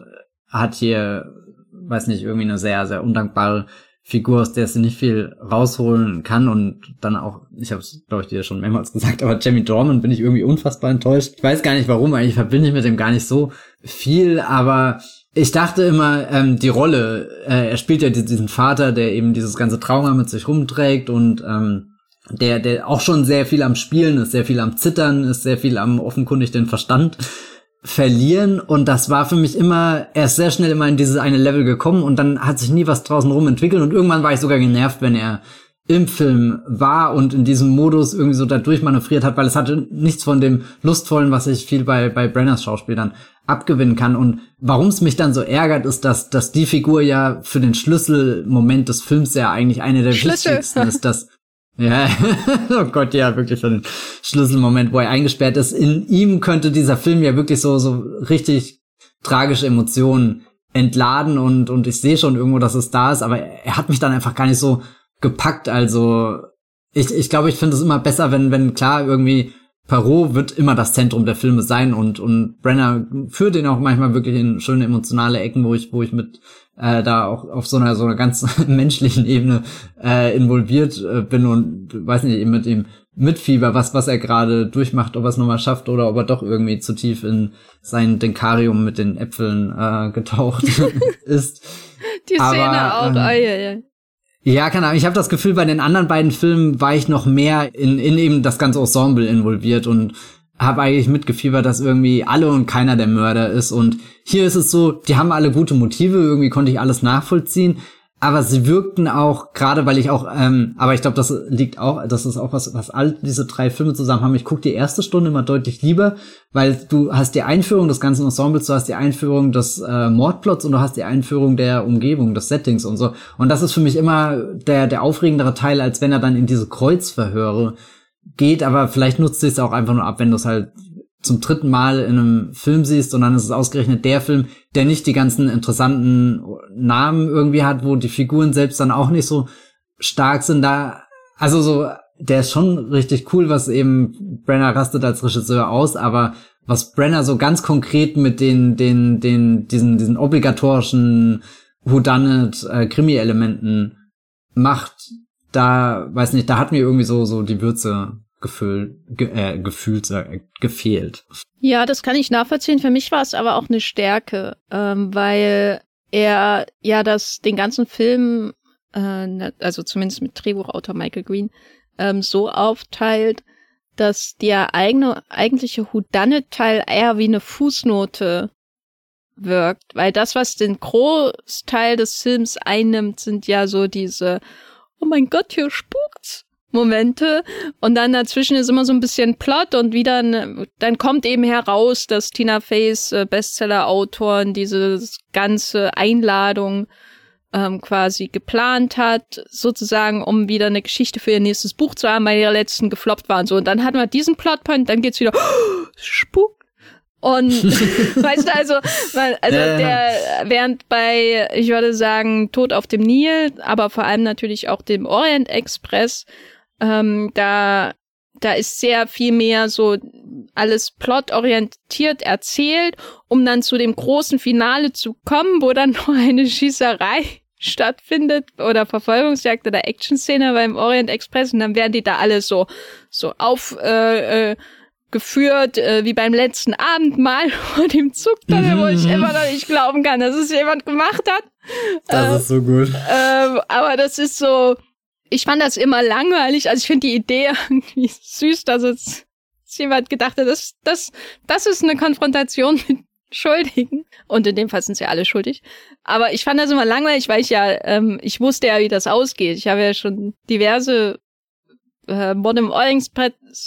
hat hier, weiß nicht, irgendwie eine sehr, sehr undankbare Figur, aus der sie nicht viel rausholen kann und dann auch, ich habe es, glaube ich, dir schon mehrmals gesagt, aber Jamie Dorman bin ich irgendwie unfassbar enttäuscht. Ich weiß gar nicht warum, eigentlich verbinde ich mit dem gar nicht so viel, aber ich dachte immer, ähm, die Rolle, äh, er spielt ja diesen Vater, der eben dieses ganze Trauma mit sich rumträgt und ähm, der, der auch schon sehr viel am Spielen ist, sehr viel am Zittern ist, sehr viel am offenkundig den Verstand verlieren und das war für mich immer, er ist sehr schnell immer in dieses eine Level gekommen und dann hat sich nie was draußen rum entwickelt und irgendwann war ich sogar genervt, wenn er im Film war und in diesem Modus irgendwie so da durchmanövriert hat, weil es hatte nichts von dem Lustvollen, was ich viel bei, bei Brenners Schauspiel dann abgewinnen kann. Und warum es mich dann so ärgert, ist, dass, dass die Figur ja für den Schlüsselmoment des Films ja eigentlich eine der Schlüssel. wichtigsten ist, dass ja, oh Gott, ja, wirklich für den Schlüsselmoment, wo er eingesperrt ist. In ihm könnte dieser Film ja wirklich so, so richtig tragische Emotionen entladen und, und ich sehe schon irgendwo, dass es da ist, aber er hat mich dann einfach gar nicht so gepackt. Also ich, ich glaube, ich finde es immer besser, wenn, wenn klar irgendwie Perot wird immer das Zentrum der Filme sein und, und Brenner führt ihn auch manchmal wirklich in schöne emotionale Ecken, wo ich, wo ich mit äh, da auch auf so einer so einer ganz menschlichen Ebene äh, involviert äh, bin und weiß nicht, eben mit ihm mitfieber, was, was er gerade durchmacht, ob er es nochmal schafft oder ob er doch irgendwie zu tief in sein Denkarium mit den Äpfeln äh, getaucht ist. Die Szene auch, ähm, oh, ja, ja. Ja, keine Ahnung. Ich habe das Gefühl, bei den anderen beiden Filmen war ich noch mehr in, in eben das ganze Ensemble involviert und habe eigentlich mitgefiebert, dass irgendwie alle und keiner der Mörder ist. Und hier ist es so, die haben alle gute Motive, irgendwie konnte ich alles nachvollziehen aber sie wirkten auch, gerade weil ich auch, ähm, aber ich glaube, das liegt auch, das ist auch was, was all diese drei Filme zusammen haben. Ich gucke die erste Stunde immer deutlich lieber, weil du hast die Einführung des ganzen Ensembles, du hast die Einführung des äh, Mordplots und du hast die Einführung der Umgebung, des Settings und so. Und das ist für mich immer der, der aufregendere Teil, als wenn er dann in diese Kreuzverhöre geht, aber vielleicht nutzt es auch einfach nur ab, wenn du es halt zum dritten Mal in einem Film siehst und dann ist es ausgerechnet der Film, der nicht die ganzen interessanten Namen irgendwie hat, wo die Figuren selbst dann auch nicht so stark sind. Da, also so, der ist schon richtig cool, was eben Brenner rastet als Regisseur aus, aber was Brenner so ganz konkret mit den, den, den, diesen, diesen obligatorischen Whodunit äh, Krimi-Elementen macht, da, weiß nicht, da hat mir irgendwie so, so die Würze Gefühl, ge, äh, gefühlt, äh, gefehlt. Ja, das kann ich nachvollziehen. Für mich war es aber auch eine Stärke, ähm, weil er ja das den ganzen Film, äh, ne, also zumindest mit Drehbuchautor Michael Green, ähm, so aufteilt, dass der eigene eigentliche Whodunit-Teil eher wie eine Fußnote wirkt, weil das, was den Großteil des Films einnimmt, sind ja so diese Oh mein Gott, hier spukt's Momente und dann dazwischen ist immer so ein bisschen Plot und wieder ne, dann kommt eben heraus, dass Tina Feys äh, Bestseller-Autoren diese ganze Einladung ähm, quasi geplant hat, sozusagen, um wieder eine Geschichte für ihr nächstes Buch zu haben, weil ihre letzten gefloppt waren. So, und dann hat man diesen Plotpoint, dann geht's wieder, oh, Spuk. Und weißt du, also, also ja, der, während bei, ich würde sagen, Tod auf dem Nil, aber vor allem natürlich auch dem Orient Express ähm, da, da ist sehr viel mehr so alles plotorientiert erzählt, um dann zu dem großen Finale zu kommen, wo dann noch eine Schießerei stattfindet oder Verfolgungsjagd oder Action-Szene beim Orient Express und dann werden die da alle so so auf äh, äh, geführt, äh, wie beim letzten Abendmahl vor dem Zug, mhm. wo ich immer noch nicht glauben kann, dass es jemand gemacht hat. Das äh, ist so gut. Äh, aber das ist so, ich fand das immer langweilig. Also ich finde die Idee irgendwie süß, dass es jemand gedacht hat, das, das, das ist eine Konfrontation mit Schuldigen. Und in dem Fall sind sie alle schuldig. Aber ich fand das immer langweilig, weil ich ja, ähm, ich wusste ja, wie das ausgeht. Ich habe ja schon diverse äh, Modern Oilings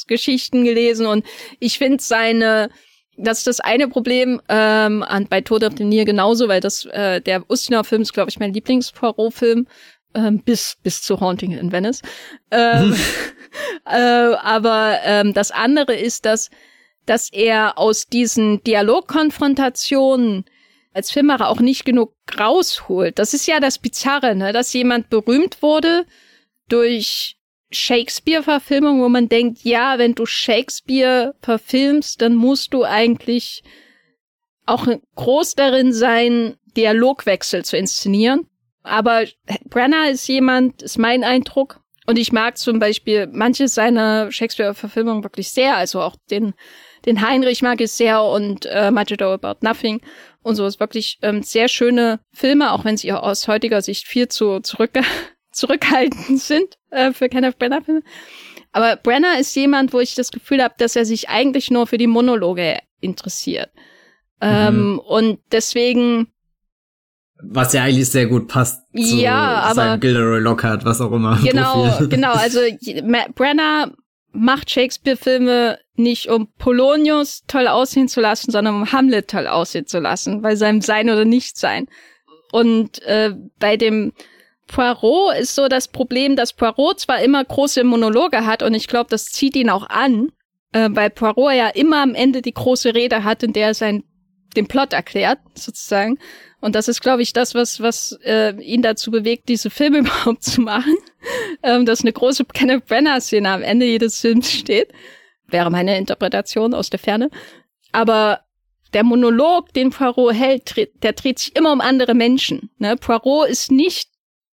Geschichten gelesen und ich finde seine das ist das eine Problem ähm, an, bei Tod auf dem Nil genauso, weil das äh, der Ustinov-Film ist, glaube ich, mein Lieblings-Poirot-Film ähm, bis bis zu Haunting in Venice. Ähm, äh, aber ähm, das andere ist, dass dass er aus diesen Dialogkonfrontationen als Filmmacher auch nicht genug rausholt. Das ist ja das Bizarre, ne? dass jemand berühmt wurde durch Shakespeare-Verfilmung, wo man denkt, ja, wenn du Shakespeare verfilmst, dann musst du eigentlich auch groß darin sein, Dialogwechsel zu inszenieren. Aber Brenner ist jemand, ist mein Eindruck. Und ich mag zum Beispiel manche seiner Shakespeare-Verfilmungen wirklich sehr. Also auch den, den Heinrich mag ich sehr und äh, Much Ado About Nothing und so ist wirklich ähm, sehr schöne Filme, auch wenn sie aus heutiger Sicht viel zu zurück, zurückhaltend sind äh, für Kenneth Brenner Filme. Aber Brenner ist jemand, wo ich das Gefühl habe, dass er sich eigentlich nur für die Monologe interessiert. Ähm, Und deswegen. Was ja eigentlich sehr gut passt zu ja, aber, seinem Gilderoy Lockhart, was auch immer. Genau, Profil. genau. Also Brenner macht Shakespeare-Filme nicht, um Polonius toll aussehen zu lassen, sondern um Hamlet toll aussehen zu lassen, bei seinem Sein oder Nichtsein. Und äh, bei dem Poirot ist so das Problem, dass Poirot zwar immer große Monologe hat und ich glaube, das zieht ihn auch an, äh, weil Poirot ja immer am Ende die große Rede hat, in der er sein, den Plot erklärt, sozusagen. Und das ist, glaube ich, das, was, was äh, ihn dazu bewegt, diese Filme überhaupt zu machen. ähm, dass eine große Kenneth Brenner-Szene am Ende jedes Films steht. Wäre meine Interpretation aus der Ferne. Aber der Monolog, den Poirot hält, der dreht sich immer um andere Menschen. Ne? Poirot ist nicht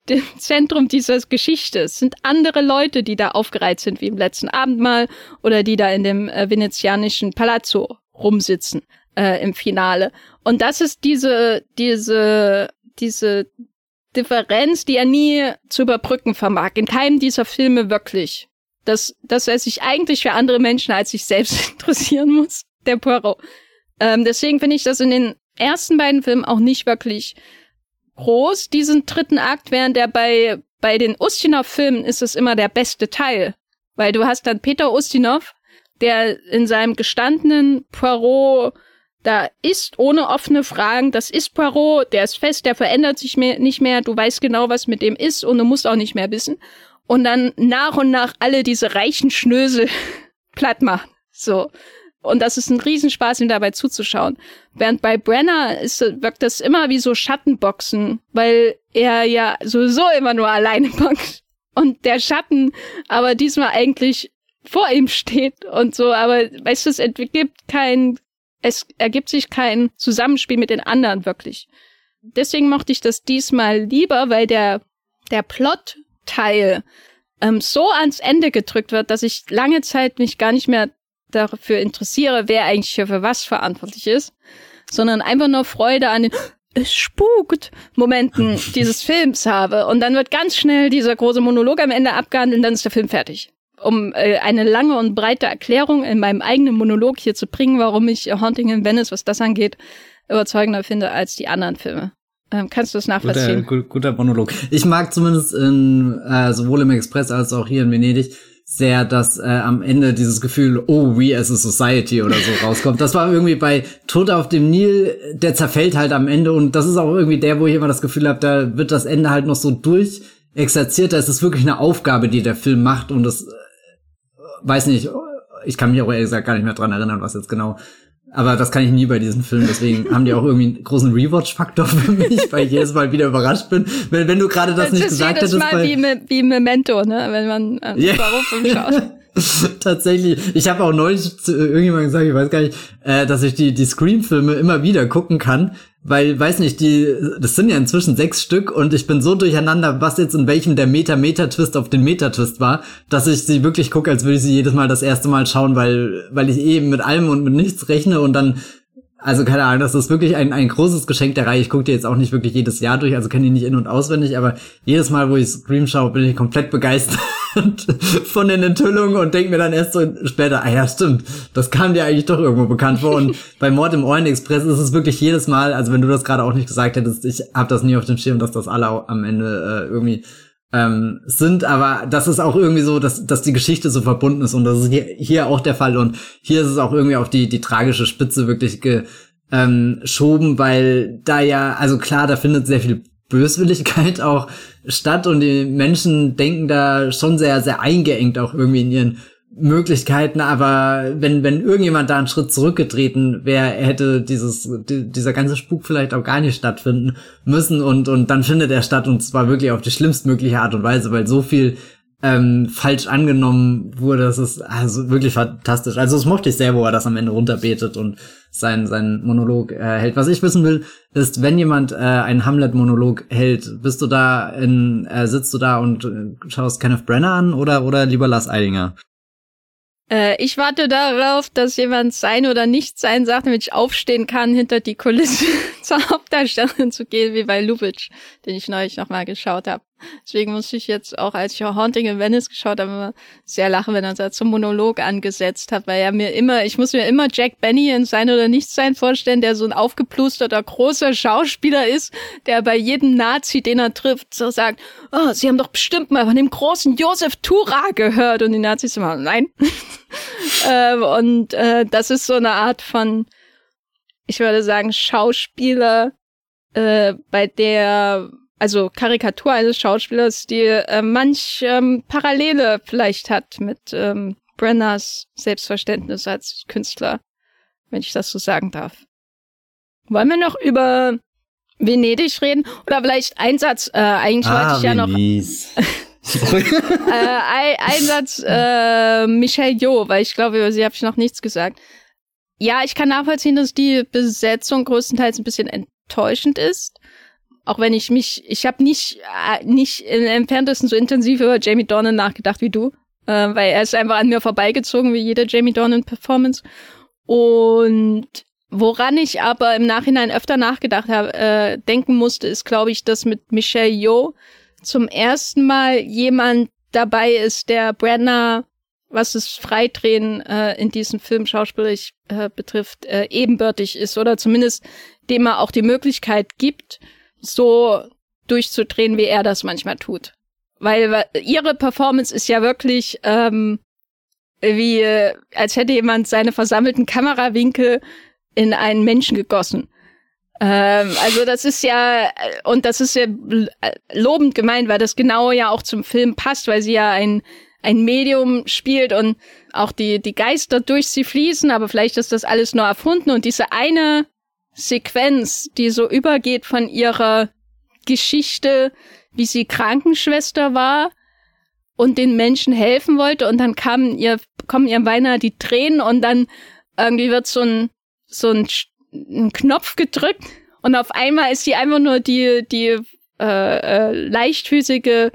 dem Zentrum dieser Geschichte. Es sind andere Leute, die da aufgereiht sind, wie im letzten Abendmahl oder die da in dem äh, venezianischen Palazzo rumsitzen äh, im Finale. Und das ist diese, diese, diese Differenz, die er nie zu überbrücken vermag. In keinem dieser Filme wirklich. Dass, dass er sich eigentlich für andere Menschen als sich selbst interessieren muss, der Poirot. Ähm, deswegen finde ich das in den ersten beiden Filmen auch nicht wirklich groß, diesen dritten Akt, während der bei, bei den Ustinov-Filmen ist es immer der beste Teil. Weil du hast dann Peter Ustinov, der in seinem gestandenen Poirot da ist ohne offene Fragen, das ist Poirot, der ist fest, der verändert sich mehr, nicht mehr, du weißt genau, was mit dem ist und du musst auch nicht mehr wissen. Und dann nach und nach alle diese reichen Schnösel platt machen. So. Und das ist ein Riesenspaß, ihm dabei zuzuschauen. Während bei Brenner ist, wirkt das immer wie so Schattenboxen, weil er ja sowieso immer nur alleine boxt. Und der Schatten aber diesmal eigentlich vor ihm steht und so, aber weißt du, es entwickelt kein es ergibt sich kein Zusammenspiel mit den anderen wirklich. Deswegen mochte ich das diesmal lieber, weil der, der Plot-Teil ähm, so ans Ende gedrückt wird, dass ich lange Zeit mich gar nicht mehr dafür interessiere, wer eigentlich hier für was verantwortlich ist, sondern einfach nur Freude an den es spukt Momenten dieses Films habe. Und dann wird ganz schnell dieser große Monolog am Ende abgehandelt und dann ist der Film fertig um äh, eine lange und breite Erklärung in meinem eigenen Monolog hier zu bringen, warum ich Haunting in Venice, was das angeht, überzeugender finde als die anderen Filme. Ähm, kannst du das nachvollziehen? Guter, guter Monolog. Ich mag zumindest in, äh, sowohl im Express als auch hier in Venedig sehr, dass äh, am Ende dieses Gefühl, oh, we as a society oder so rauskommt. Das war irgendwie bei Tod auf dem Nil, der zerfällt halt am Ende und das ist auch irgendwie der, wo ich immer das Gefühl habe, da wird das Ende halt noch so durch exerziert. Da ist es wirklich eine Aufgabe, die der Film macht und das weiß nicht, ich kann mich auch ehrlich gesagt gar nicht mehr dran erinnern, was jetzt genau. Aber das kann ich nie bei diesen Filmen, deswegen haben die auch irgendwie einen großen Rewatch-Faktor für mich, weil ich jedes Mal wieder überrascht bin. Wenn, wenn du gerade das, das nicht gesagt hättest. Das ist mal wie, wie Memento, ne? wenn man äh, yeah. Film schaut. Tatsächlich. Ich habe auch neulich zu irgendjemandem gesagt, ich weiß gar nicht, äh, dass ich die, die Scream-Filme immer wieder gucken kann, weil, weiß nicht, die, das sind ja inzwischen sechs Stück und ich bin so durcheinander, was jetzt in welchem der Meta-Meta-Twist auf den Meta-Twist war, dass ich sie wirklich gucke, als würde ich sie jedes Mal das erste Mal schauen, weil, weil ich eben mit allem und mit nichts rechne und dann also keine Ahnung, das ist wirklich ein, ein großes Geschenk der Reihe. Ich gucke die jetzt auch nicht wirklich jedes Jahr durch, also kenne die nicht in- und auswendig, aber jedes Mal, wo ich Scream schaue, bin ich komplett begeistert von den Enthüllungen und denke mir dann erst so später, ah ja, stimmt, das kam dir eigentlich doch irgendwo bekannt vor. Und bei Mord im Orient Express ist es wirklich jedes Mal, also wenn du das gerade auch nicht gesagt hättest, ich habe das nie auf dem Schirm, dass das alle am Ende äh, irgendwie ähm, sind, aber das ist auch irgendwie so, dass, dass die Geschichte so verbunden ist und das ist hier, hier auch der Fall und hier ist es auch irgendwie auf die, die tragische Spitze wirklich geschoben, ähm, weil da ja, also klar, da findet sehr viel Böswilligkeit auch statt und die Menschen denken da schon sehr, sehr eingeengt auch irgendwie in ihren Möglichkeiten, aber wenn, wenn irgendjemand da einen Schritt zurückgetreten wäre, hätte dieses, die, dieser ganze Spuk vielleicht auch gar nicht stattfinden müssen und, und dann findet er statt und zwar wirklich auf die schlimmstmögliche Art und Weise, weil so viel ähm, falsch angenommen wurde, das ist also wirklich fantastisch. Also es mochte ich sehr, wo er das am Ende runterbetet und sein, sein Monolog äh, hält. Was ich wissen will, ist, wenn jemand äh, einen Hamlet-Monolog hält, bist du da in, äh, sitzt du da und äh, schaust Kenneth Brenner an oder, oder lieber Lars Eidinger? Äh, ich warte darauf, dass jemand sein oder nicht sein sagt, damit ich aufstehen kann, hinter die Kulisse zur Hauptdarstellerin zu gehen, wie bei Lubitsch, den ich neulich nochmal geschaut habe. Deswegen muss ich jetzt auch, als ich Haunting in Venice geschaut habe, sehr lachen, wenn er da zum Monolog angesetzt hat, weil er mir immer, ich muss mir immer Jack Benny in Sein oder Nichtsein vorstellen, der so ein aufgeplusterter großer Schauspieler ist, der bei jedem Nazi, den er trifft, so sagt, oh, Sie haben doch bestimmt mal von dem großen Josef Tura gehört und die Nazis immer, nein. ähm, und äh, das ist so eine Art von, ich würde sagen, Schauspieler, äh, bei der also Karikatur eines Schauspielers, die äh, manch ähm, Parallele vielleicht hat mit ähm, Brenners Selbstverständnis als Künstler, wenn ich das so sagen darf. Wollen wir noch über Venedig reden? Oder vielleicht ein Satz, äh, eigentlich ah, wollte ich ja noch. äh, ein, ein Satz, äh, Michelle Jo, weil ich glaube, über sie habe ich noch nichts gesagt. Ja, ich kann nachvollziehen, dass die Besetzung größtenteils ein bisschen enttäuschend ist. Auch wenn ich mich, ich habe nicht, äh, nicht im entferntesten so intensiv über Jamie Dornan nachgedacht wie du, äh, weil er ist einfach an mir vorbeigezogen wie jede Jamie Dornan Performance. Und woran ich aber im Nachhinein öfter nachgedacht habe, äh, denken musste, ist, glaube ich, dass mit Michelle Yeoh zum ersten Mal jemand dabei ist, der Brenner, was das Freidrehen äh, in diesem Film schauspielerisch äh, betrifft, äh, ebenbürtig ist oder zumindest dem er auch die Möglichkeit gibt, so durchzudrehen, wie er das manchmal tut. Weil ihre Performance ist ja wirklich ähm, wie, als hätte jemand seine versammelten Kamerawinkel in einen Menschen gegossen. Ähm, also das ist ja, und das ist ja lobend gemeint, weil das genau ja auch zum Film passt, weil sie ja ein, ein Medium spielt und auch die, die Geister durch sie fließen, aber vielleicht ist das alles nur erfunden und diese eine Sequenz, die so übergeht von ihrer Geschichte, wie sie Krankenschwester war und den Menschen helfen wollte und dann kamen ihr, kommen ihr beinahe die Tränen und dann irgendwie wird so ein, so ein, ein Knopf gedrückt und auf einmal ist sie einfach nur die, die äh, äh, leichtfüßige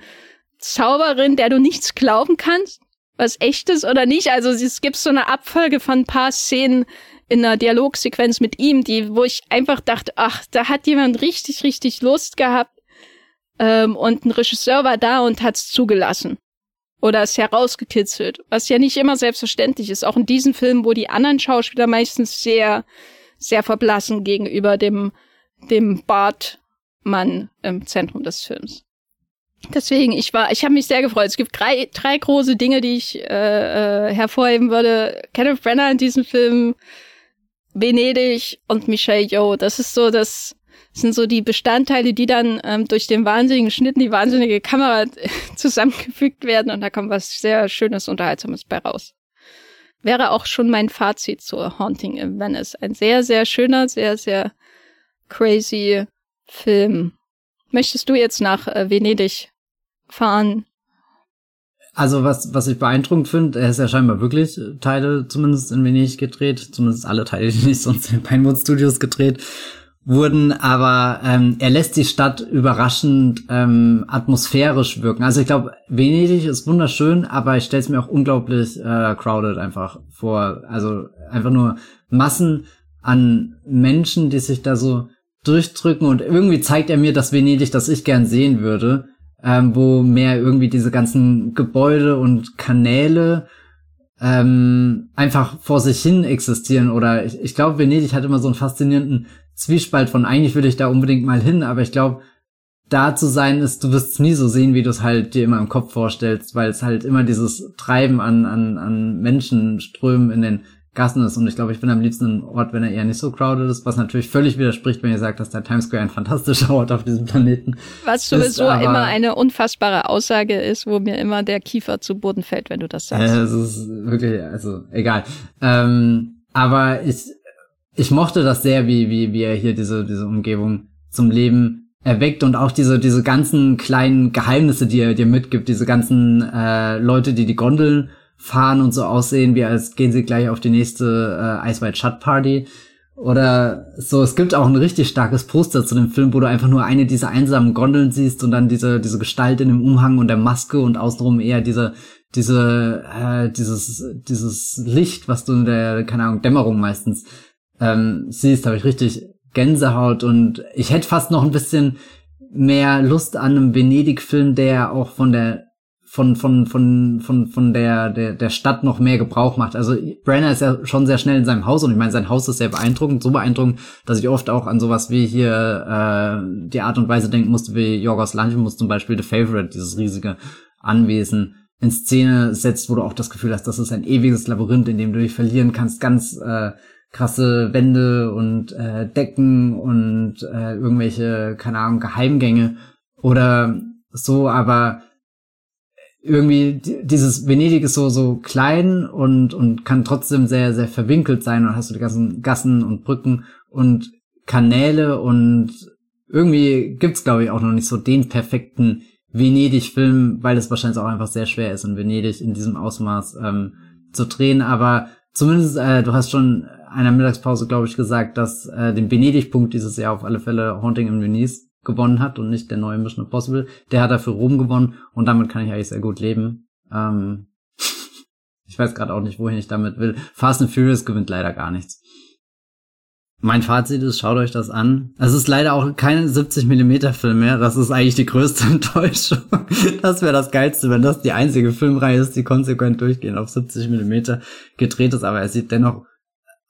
Zauberin, der du nichts glauben kannst, was echt ist oder nicht. Also es gibt so eine Abfolge von ein paar Szenen, in einer Dialogsequenz mit ihm, die, wo ich einfach dachte, ach, da hat jemand richtig, richtig Lust gehabt. Ähm, und ein Regisseur war da und hat's zugelassen. Oder es herausgekitzelt. Was ja nicht immer selbstverständlich ist. Auch in diesem Film, wo die anderen Schauspieler meistens sehr, sehr verblassen gegenüber dem, dem Bartmann im Zentrum des Films. Deswegen, ich war, ich habe mich sehr gefreut. Es gibt drei, drei große Dinge, die ich äh, äh, hervorheben würde. Kenneth Brenner in diesem Film Venedig und Michelle Yeoh. Das ist so das sind so die Bestandteile, die dann ähm, durch den wahnsinnigen Schnitt, die wahnsinnige Kamera zusammengefügt werden und da kommt was sehr Schönes, Unterhaltsames bei raus. Wäre auch schon mein Fazit zur Haunting in Venice. Ein sehr, sehr schöner, sehr, sehr crazy Film. Möchtest du jetzt nach äh, Venedig fahren? Also was, was ich beeindruckend finde, er ist ja scheinbar wirklich Teile zumindest in Venedig gedreht, zumindest alle Teile, die nicht sonst in Pinewood Studios gedreht wurden, aber ähm, er lässt die Stadt überraschend ähm, atmosphärisch wirken. Also ich glaube, Venedig ist wunderschön, aber ich stelle es mir auch unglaublich äh, crowded einfach vor. Also einfach nur Massen an Menschen, die sich da so durchdrücken und irgendwie zeigt er mir das Venedig, das ich gern sehen würde ähm, wo mehr irgendwie diese ganzen Gebäude und Kanäle ähm, einfach vor sich hin existieren. Oder ich, ich glaube, Venedig hat immer so einen faszinierenden Zwiespalt von eigentlich würde ich da unbedingt mal hin, aber ich glaube, da zu sein ist, du wirst es nie so sehen, wie du es halt dir immer im Kopf vorstellst, weil es halt immer dieses Treiben an, an, an Menschenströmen in den Gassen ist. Und ich glaube, ich bin am liebsten ein Ort, wenn er eher nicht so crowded ist, was natürlich völlig widerspricht, wenn ihr sagt, dass der Times Square ein fantastischer Ort auf diesem Planeten Was sowieso ist, immer eine unfassbare Aussage ist, wo mir immer der Kiefer zu Boden fällt, wenn du das sagst. Äh, es ist wirklich, also egal. Ähm, aber ich, ich mochte das sehr, wie, wie, wie er hier diese, diese Umgebung zum Leben erweckt und auch diese, diese ganzen kleinen Geheimnisse, die er dir mitgibt, diese ganzen äh, Leute, die die Gondeln fahren und so aussehen, wie als gehen sie gleich auf die nächste äh, Ice White Shut Party. Oder so, es gibt auch ein richtig starkes Poster zu dem Film, wo du einfach nur eine dieser einsamen Gondeln siehst und dann diese, diese Gestalt in dem Umhang und der Maske und außenrum eher diese, diese, äh, dieses, dieses Licht, was du in der, keine Ahnung, Dämmerung meistens ähm, siehst, habe ich richtig Gänsehaut und ich hätte fast noch ein bisschen mehr Lust an einem Venedig-Film, der auch von der von von von von von der der der Stadt noch mehr Gebrauch macht. Also Brenner ist ja schon sehr schnell in seinem Haus und ich meine, sein Haus ist sehr beeindruckend, so beeindruckend, dass ich oft auch an sowas wie hier äh, die Art und Weise denken musste, wie Jorgos Lanthimos zum Beispiel The Favorite, dieses riesige Anwesen in Szene setzt, wo du auch das Gefühl hast, das ist ein ewiges Labyrinth, in dem du dich verlieren kannst, ganz äh, krasse Wände und äh, Decken und äh, irgendwelche, keine Ahnung, Geheimgänge oder so, aber irgendwie dieses Venedig ist so so klein und und kann trotzdem sehr sehr verwinkelt sein und hast du die ganzen Gassen und Brücken und Kanäle und irgendwie gibt's glaube ich auch noch nicht so den perfekten Venedig-Film, weil es wahrscheinlich auch einfach sehr schwer ist in Venedig in diesem Ausmaß ähm, zu drehen, aber zumindest äh, du hast schon einer Mittagspause glaube ich gesagt, dass äh, den Venedig-Punkt dieses Jahr auf alle Fälle Haunting in Venice gewonnen hat und nicht der neue Mission Impossible. Der hat dafür Rom gewonnen und damit kann ich eigentlich sehr gut leben. Ähm, ich weiß gerade auch nicht, wohin ich damit will. Fast and Furious gewinnt leider gar nichts. Mein Fazit ist, schaut euch das an. Es ist leider auch kein 70 Millimeter Film mehr. Das ist eigentlich die größte Enttäuschung. Das wäre das Geilste, wenn das die einzige Filmreihe ist, die konsequent durchgehend auf 70 Millimeter gedreht ist. Aber er sieht dennoch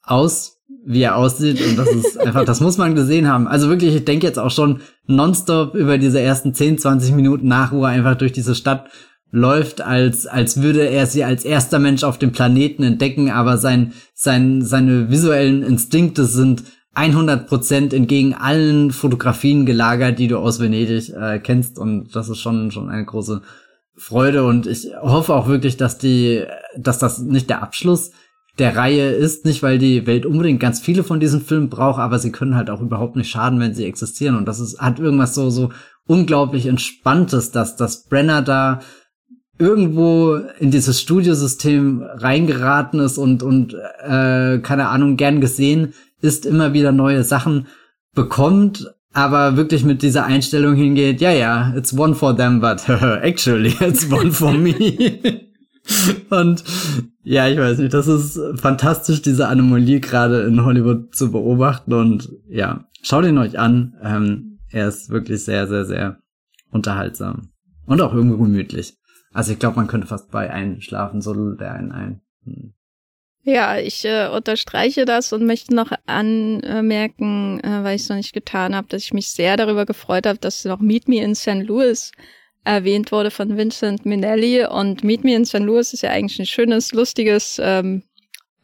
aus wie er aussieht und das ist einfach, das muss man gesehen haben. Also wirklich, ich denke jetzt auch schon nonstop über diese ersten 10, 20 Minuten nach, er einfach durch diese Stadt läuft, als, als würde er sie als erster Mensch auf dem Planeten entdecken, aber sein, sein, seine visuellen Instinkte sind 100 Prozent entgegen allen Fotografien gelagert, die du aus Venedig äh, kennst und das ist schon, schon eine große Freude und ich hoffe auch wirklich, dass die, dass das nicht der Abschluss der Reihe ist, nicht weil die Welt unbedingt ganz viele von diesen Filmen braucht, aber sie können halt auch überhaupt nicht schaden, wenn sie existieren. Und das ist, hat irgendwas so, so unglaublich Entspanntes, dass, dass Brenner da irgendwo in dieses Studiosystem reingeraten ist und, und äh, keine Ahnung, gern gesehen ist, immer wieder neue Sachen bekommt, aber wirklich mit dieser Einstellung hingeht, ja, ja, it's one for them, but actually it's one for me. Und ja, ich weiß nicht, das ist fantastisch, diese Anomalie gerade in Hollywood zu beobachten. Und ja, schaut ihn euch an. Ähm, er ist wirklich sehr, sehr, sehr unterhaltsam. Und auch irgendwo gemütlich. Also ich glaube, man könnte fast bei einschlafen, so der einen ein. Hm. Ja, ich äh, unterstreiche das und möchte noch anmerken, äh, weil ich es noch nicht getan habe, dass ich mich sehr darüber gefreut habe, dass noch Meet Me in St. Louis erwähnt wurde von Vincent Minnelli. Und Meet Me in St. Louis ist ja eigentlich ein schönes, lustiges, ähm,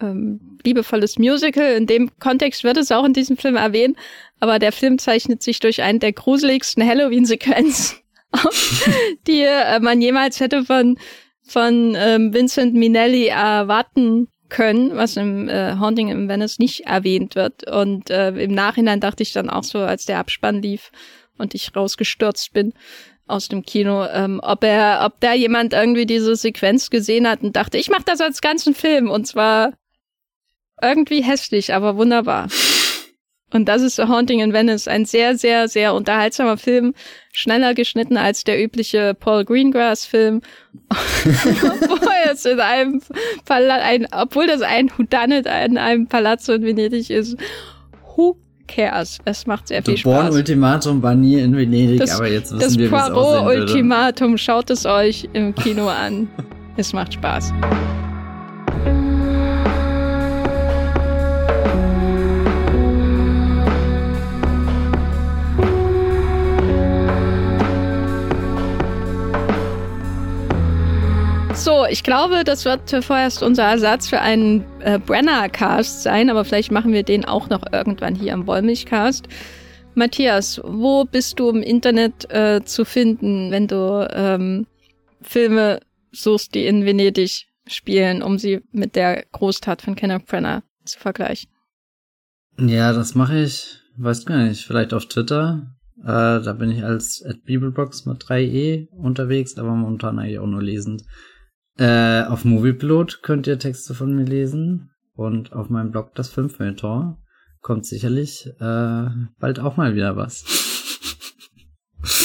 ähm, liebevolles Musical. In dem Kontext wird es auch in diesem Film erwähnt. Aber der Film zeichnet sich durch einen der gruseligsten Halloween-Sequenzen die äh, man jemals hätte von, von ähm, Vincent Minnelli erwarten können, was im äh, Haunting in Venice nicht erwähnt wird. Und äh, im Nachhinein dachte ich dann auch so, als der Abspann lief und ich rausgestürzt bin, aus dem Kino, ähm, ob er, ob da jemand irgendwie diese Sequenz gesehen hat und dachte, ich mache das als ganzen Film und zwar irgendwie hässlich, aber wunderbar. Und das ist The Haunting in Venice, ein sehr, sehr, sehr unterhaltsamer Film, schneller geschnitten als der übliche Paul Greengrass-Film. obwohl es in einem Palast, ein, obwohl das ein Whodunit in einem Palazzo in Venedig ist. Who cares? Es macht sehr viel Spaß. Born Ultimatum war nie in Venedig, das, aber jetzt wissen das wir, wie es aussehen Ultimatum, schaut es euch im Kino an. es macht Spaß. So, ich glaube, das wird vorerst unser Ersatz für einen äh, Brenner-Cast sein, aber vielleicht machen wir den auch noch irgendwann hier am Wollmilchcast. Matthias, wo bist du im Internet äh, zu finden, wenn du ähm, Filme suchst, die in Venedig spielen, um sie mit der Großtat von Kenneth Brenner zu vergleichen? Ja, das mache ich, weiß gar nicht, vielleicht auf Twitter. Äh, da bin ich als at Bibelbox mit 3e unterwegs, aber momentan eigentlich auch nur lesend. Äh, auf Movieplot könnt ihr Texte von mir lesen und auf meinem Blog das Filmfilmtor kommt sicherlich äh, bald auch mal wieder was.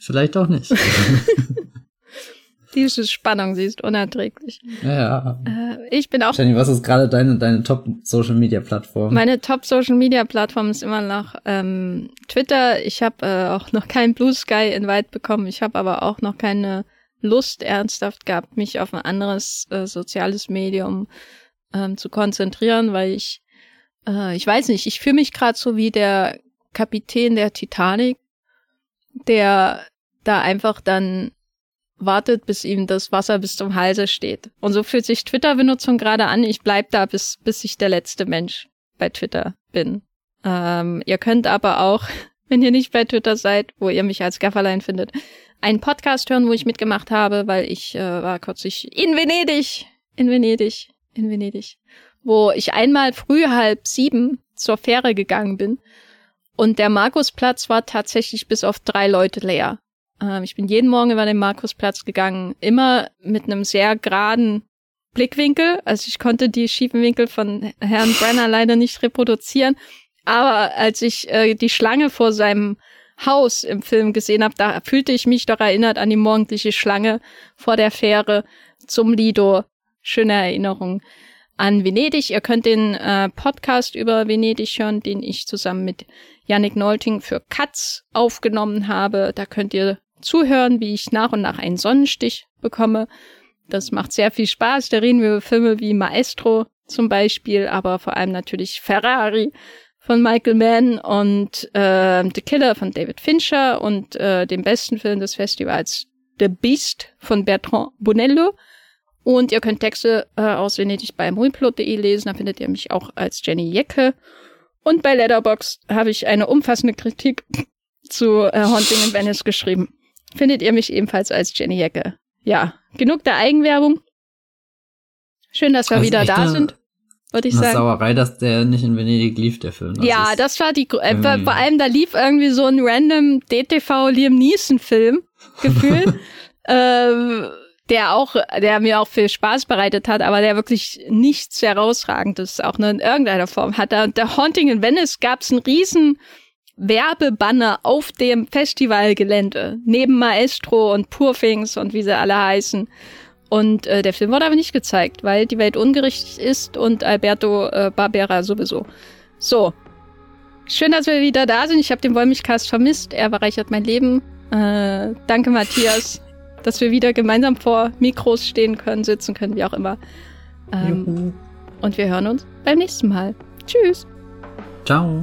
Vielleicht auch nicht. Diese Spannung, sie ist unerträglich. Ja. Äh, ich bin auch. Jenny, was ist gerade deine, deine Top-Social-Media-Plattform? Meine Top-Social-Media-Plattform ist immer noch ähm, Twitter. Ich habe äh, auch noch keinen Blue Sky-Invite bekommen. Ich habe aber auch noch keine Lust ernsthaft gehabt, mich auf ein anderes äh, soziales Medium ähm, zu konzentrieren, weil ich, äh, ich weiß nicht, ich fühle mich gerade so wie der Kapitän der Titanic, der da einfach dann wartet, bis ihm das Wasser bis zum Halse steht. Und so fühlt sich Twitter-Benutzung gerade an. Ich bleib da, bis, bis ich der letzte Mensch bei Twitter bin. Ähm, ihr könnt aber auch, wenn ihr nicht bei Twitter seid, wo ihr mich als Gafferlein findet, einen Podcast hören, wo ich mitgemacht habe, weil ich äh, war kürzlich in Venedig, in Venedig, in Venedig, wo ich einmal früh halb sieben zur Fähre gegangen bin und der Markusplatz war tatsächlich bis auf drei Leute leer. Ähm, ich bin jeden Morgen über den Markusplatz gegangen, immer mit einem sehr geraden Blickwinkel. Also ich konnte die schiefen Winkel von Herrn Brenner leider nicht reproduzieren. Aber als ich äh, die Schlange vor seinem Haus im Film gesehen habe, da fühlte ich mich doch erinnert an die morgendliche Schlange vor der Fähre zum Lido. Schöne Erinnerung an Venedig. Ihr könnt den äh, Podcast über Venedig hören, den ich zusammen mit Yannick Nolting für Katz aufgenommen habe. Da könnt ihr zuhören, wie ich nach und nach einen Sonnenstich bekomme. Das macht sehr viel Spaß. Da reden wir über Filme wie Maestro zum Beispiel, aber vor allem natürlich Ferrari von Michael Mann und äh, The Killer von David Fincher und äh, dem besten Film des Festivals The Beast von Bertrand Bonello. Und ihr könnt Texte äh, aus Venedig bei moviepilot.de lesen, da findet ihr mich auch als Jenny Jecke. Und bei Letterboxd habe ich eine umfassende Kritik zu äh, Haunting in Venice geschrieben findet ihr mich ebenfalls als Jenny Jecke. Ja, genug der Eigenwerbung. Schön, dass wir also wieder da sind, würde ich eine sagen. Sauerei, dass der nicht in Venedig lief, der Film. Das ja, das war die, äh, vor allem da lief irgendwie so ein random DTV Liam Neeson Film, gefühlt, äh, der auch, der mir auch viel Spaß bereitet hat, aber der wirklich nichts herausragendes auch nur in irgendeiner Form hatte. Und der Haunting in Venice gab's einen riesen Werbebanner auf dem Festivalgelände, neben Maestro und Purfings und wie sie alle heißen. Und äh, der Film wurde aber nicht gezeigt, weil die Welt ungerichtet ist und Alberto äh, Barbera sowieso. So. Schön, dass wir wieder da sind. Ich habe den Wollmilchcast vermisst. Er bereichert mein Leben. Äh, danke, Matthias, dass wir wieder gemeinsam vor Mikros stehen können, sitzen können, wie auch immer. Ähm, und wir hören uns beim nächsten Mal. Tschüss. Ciao.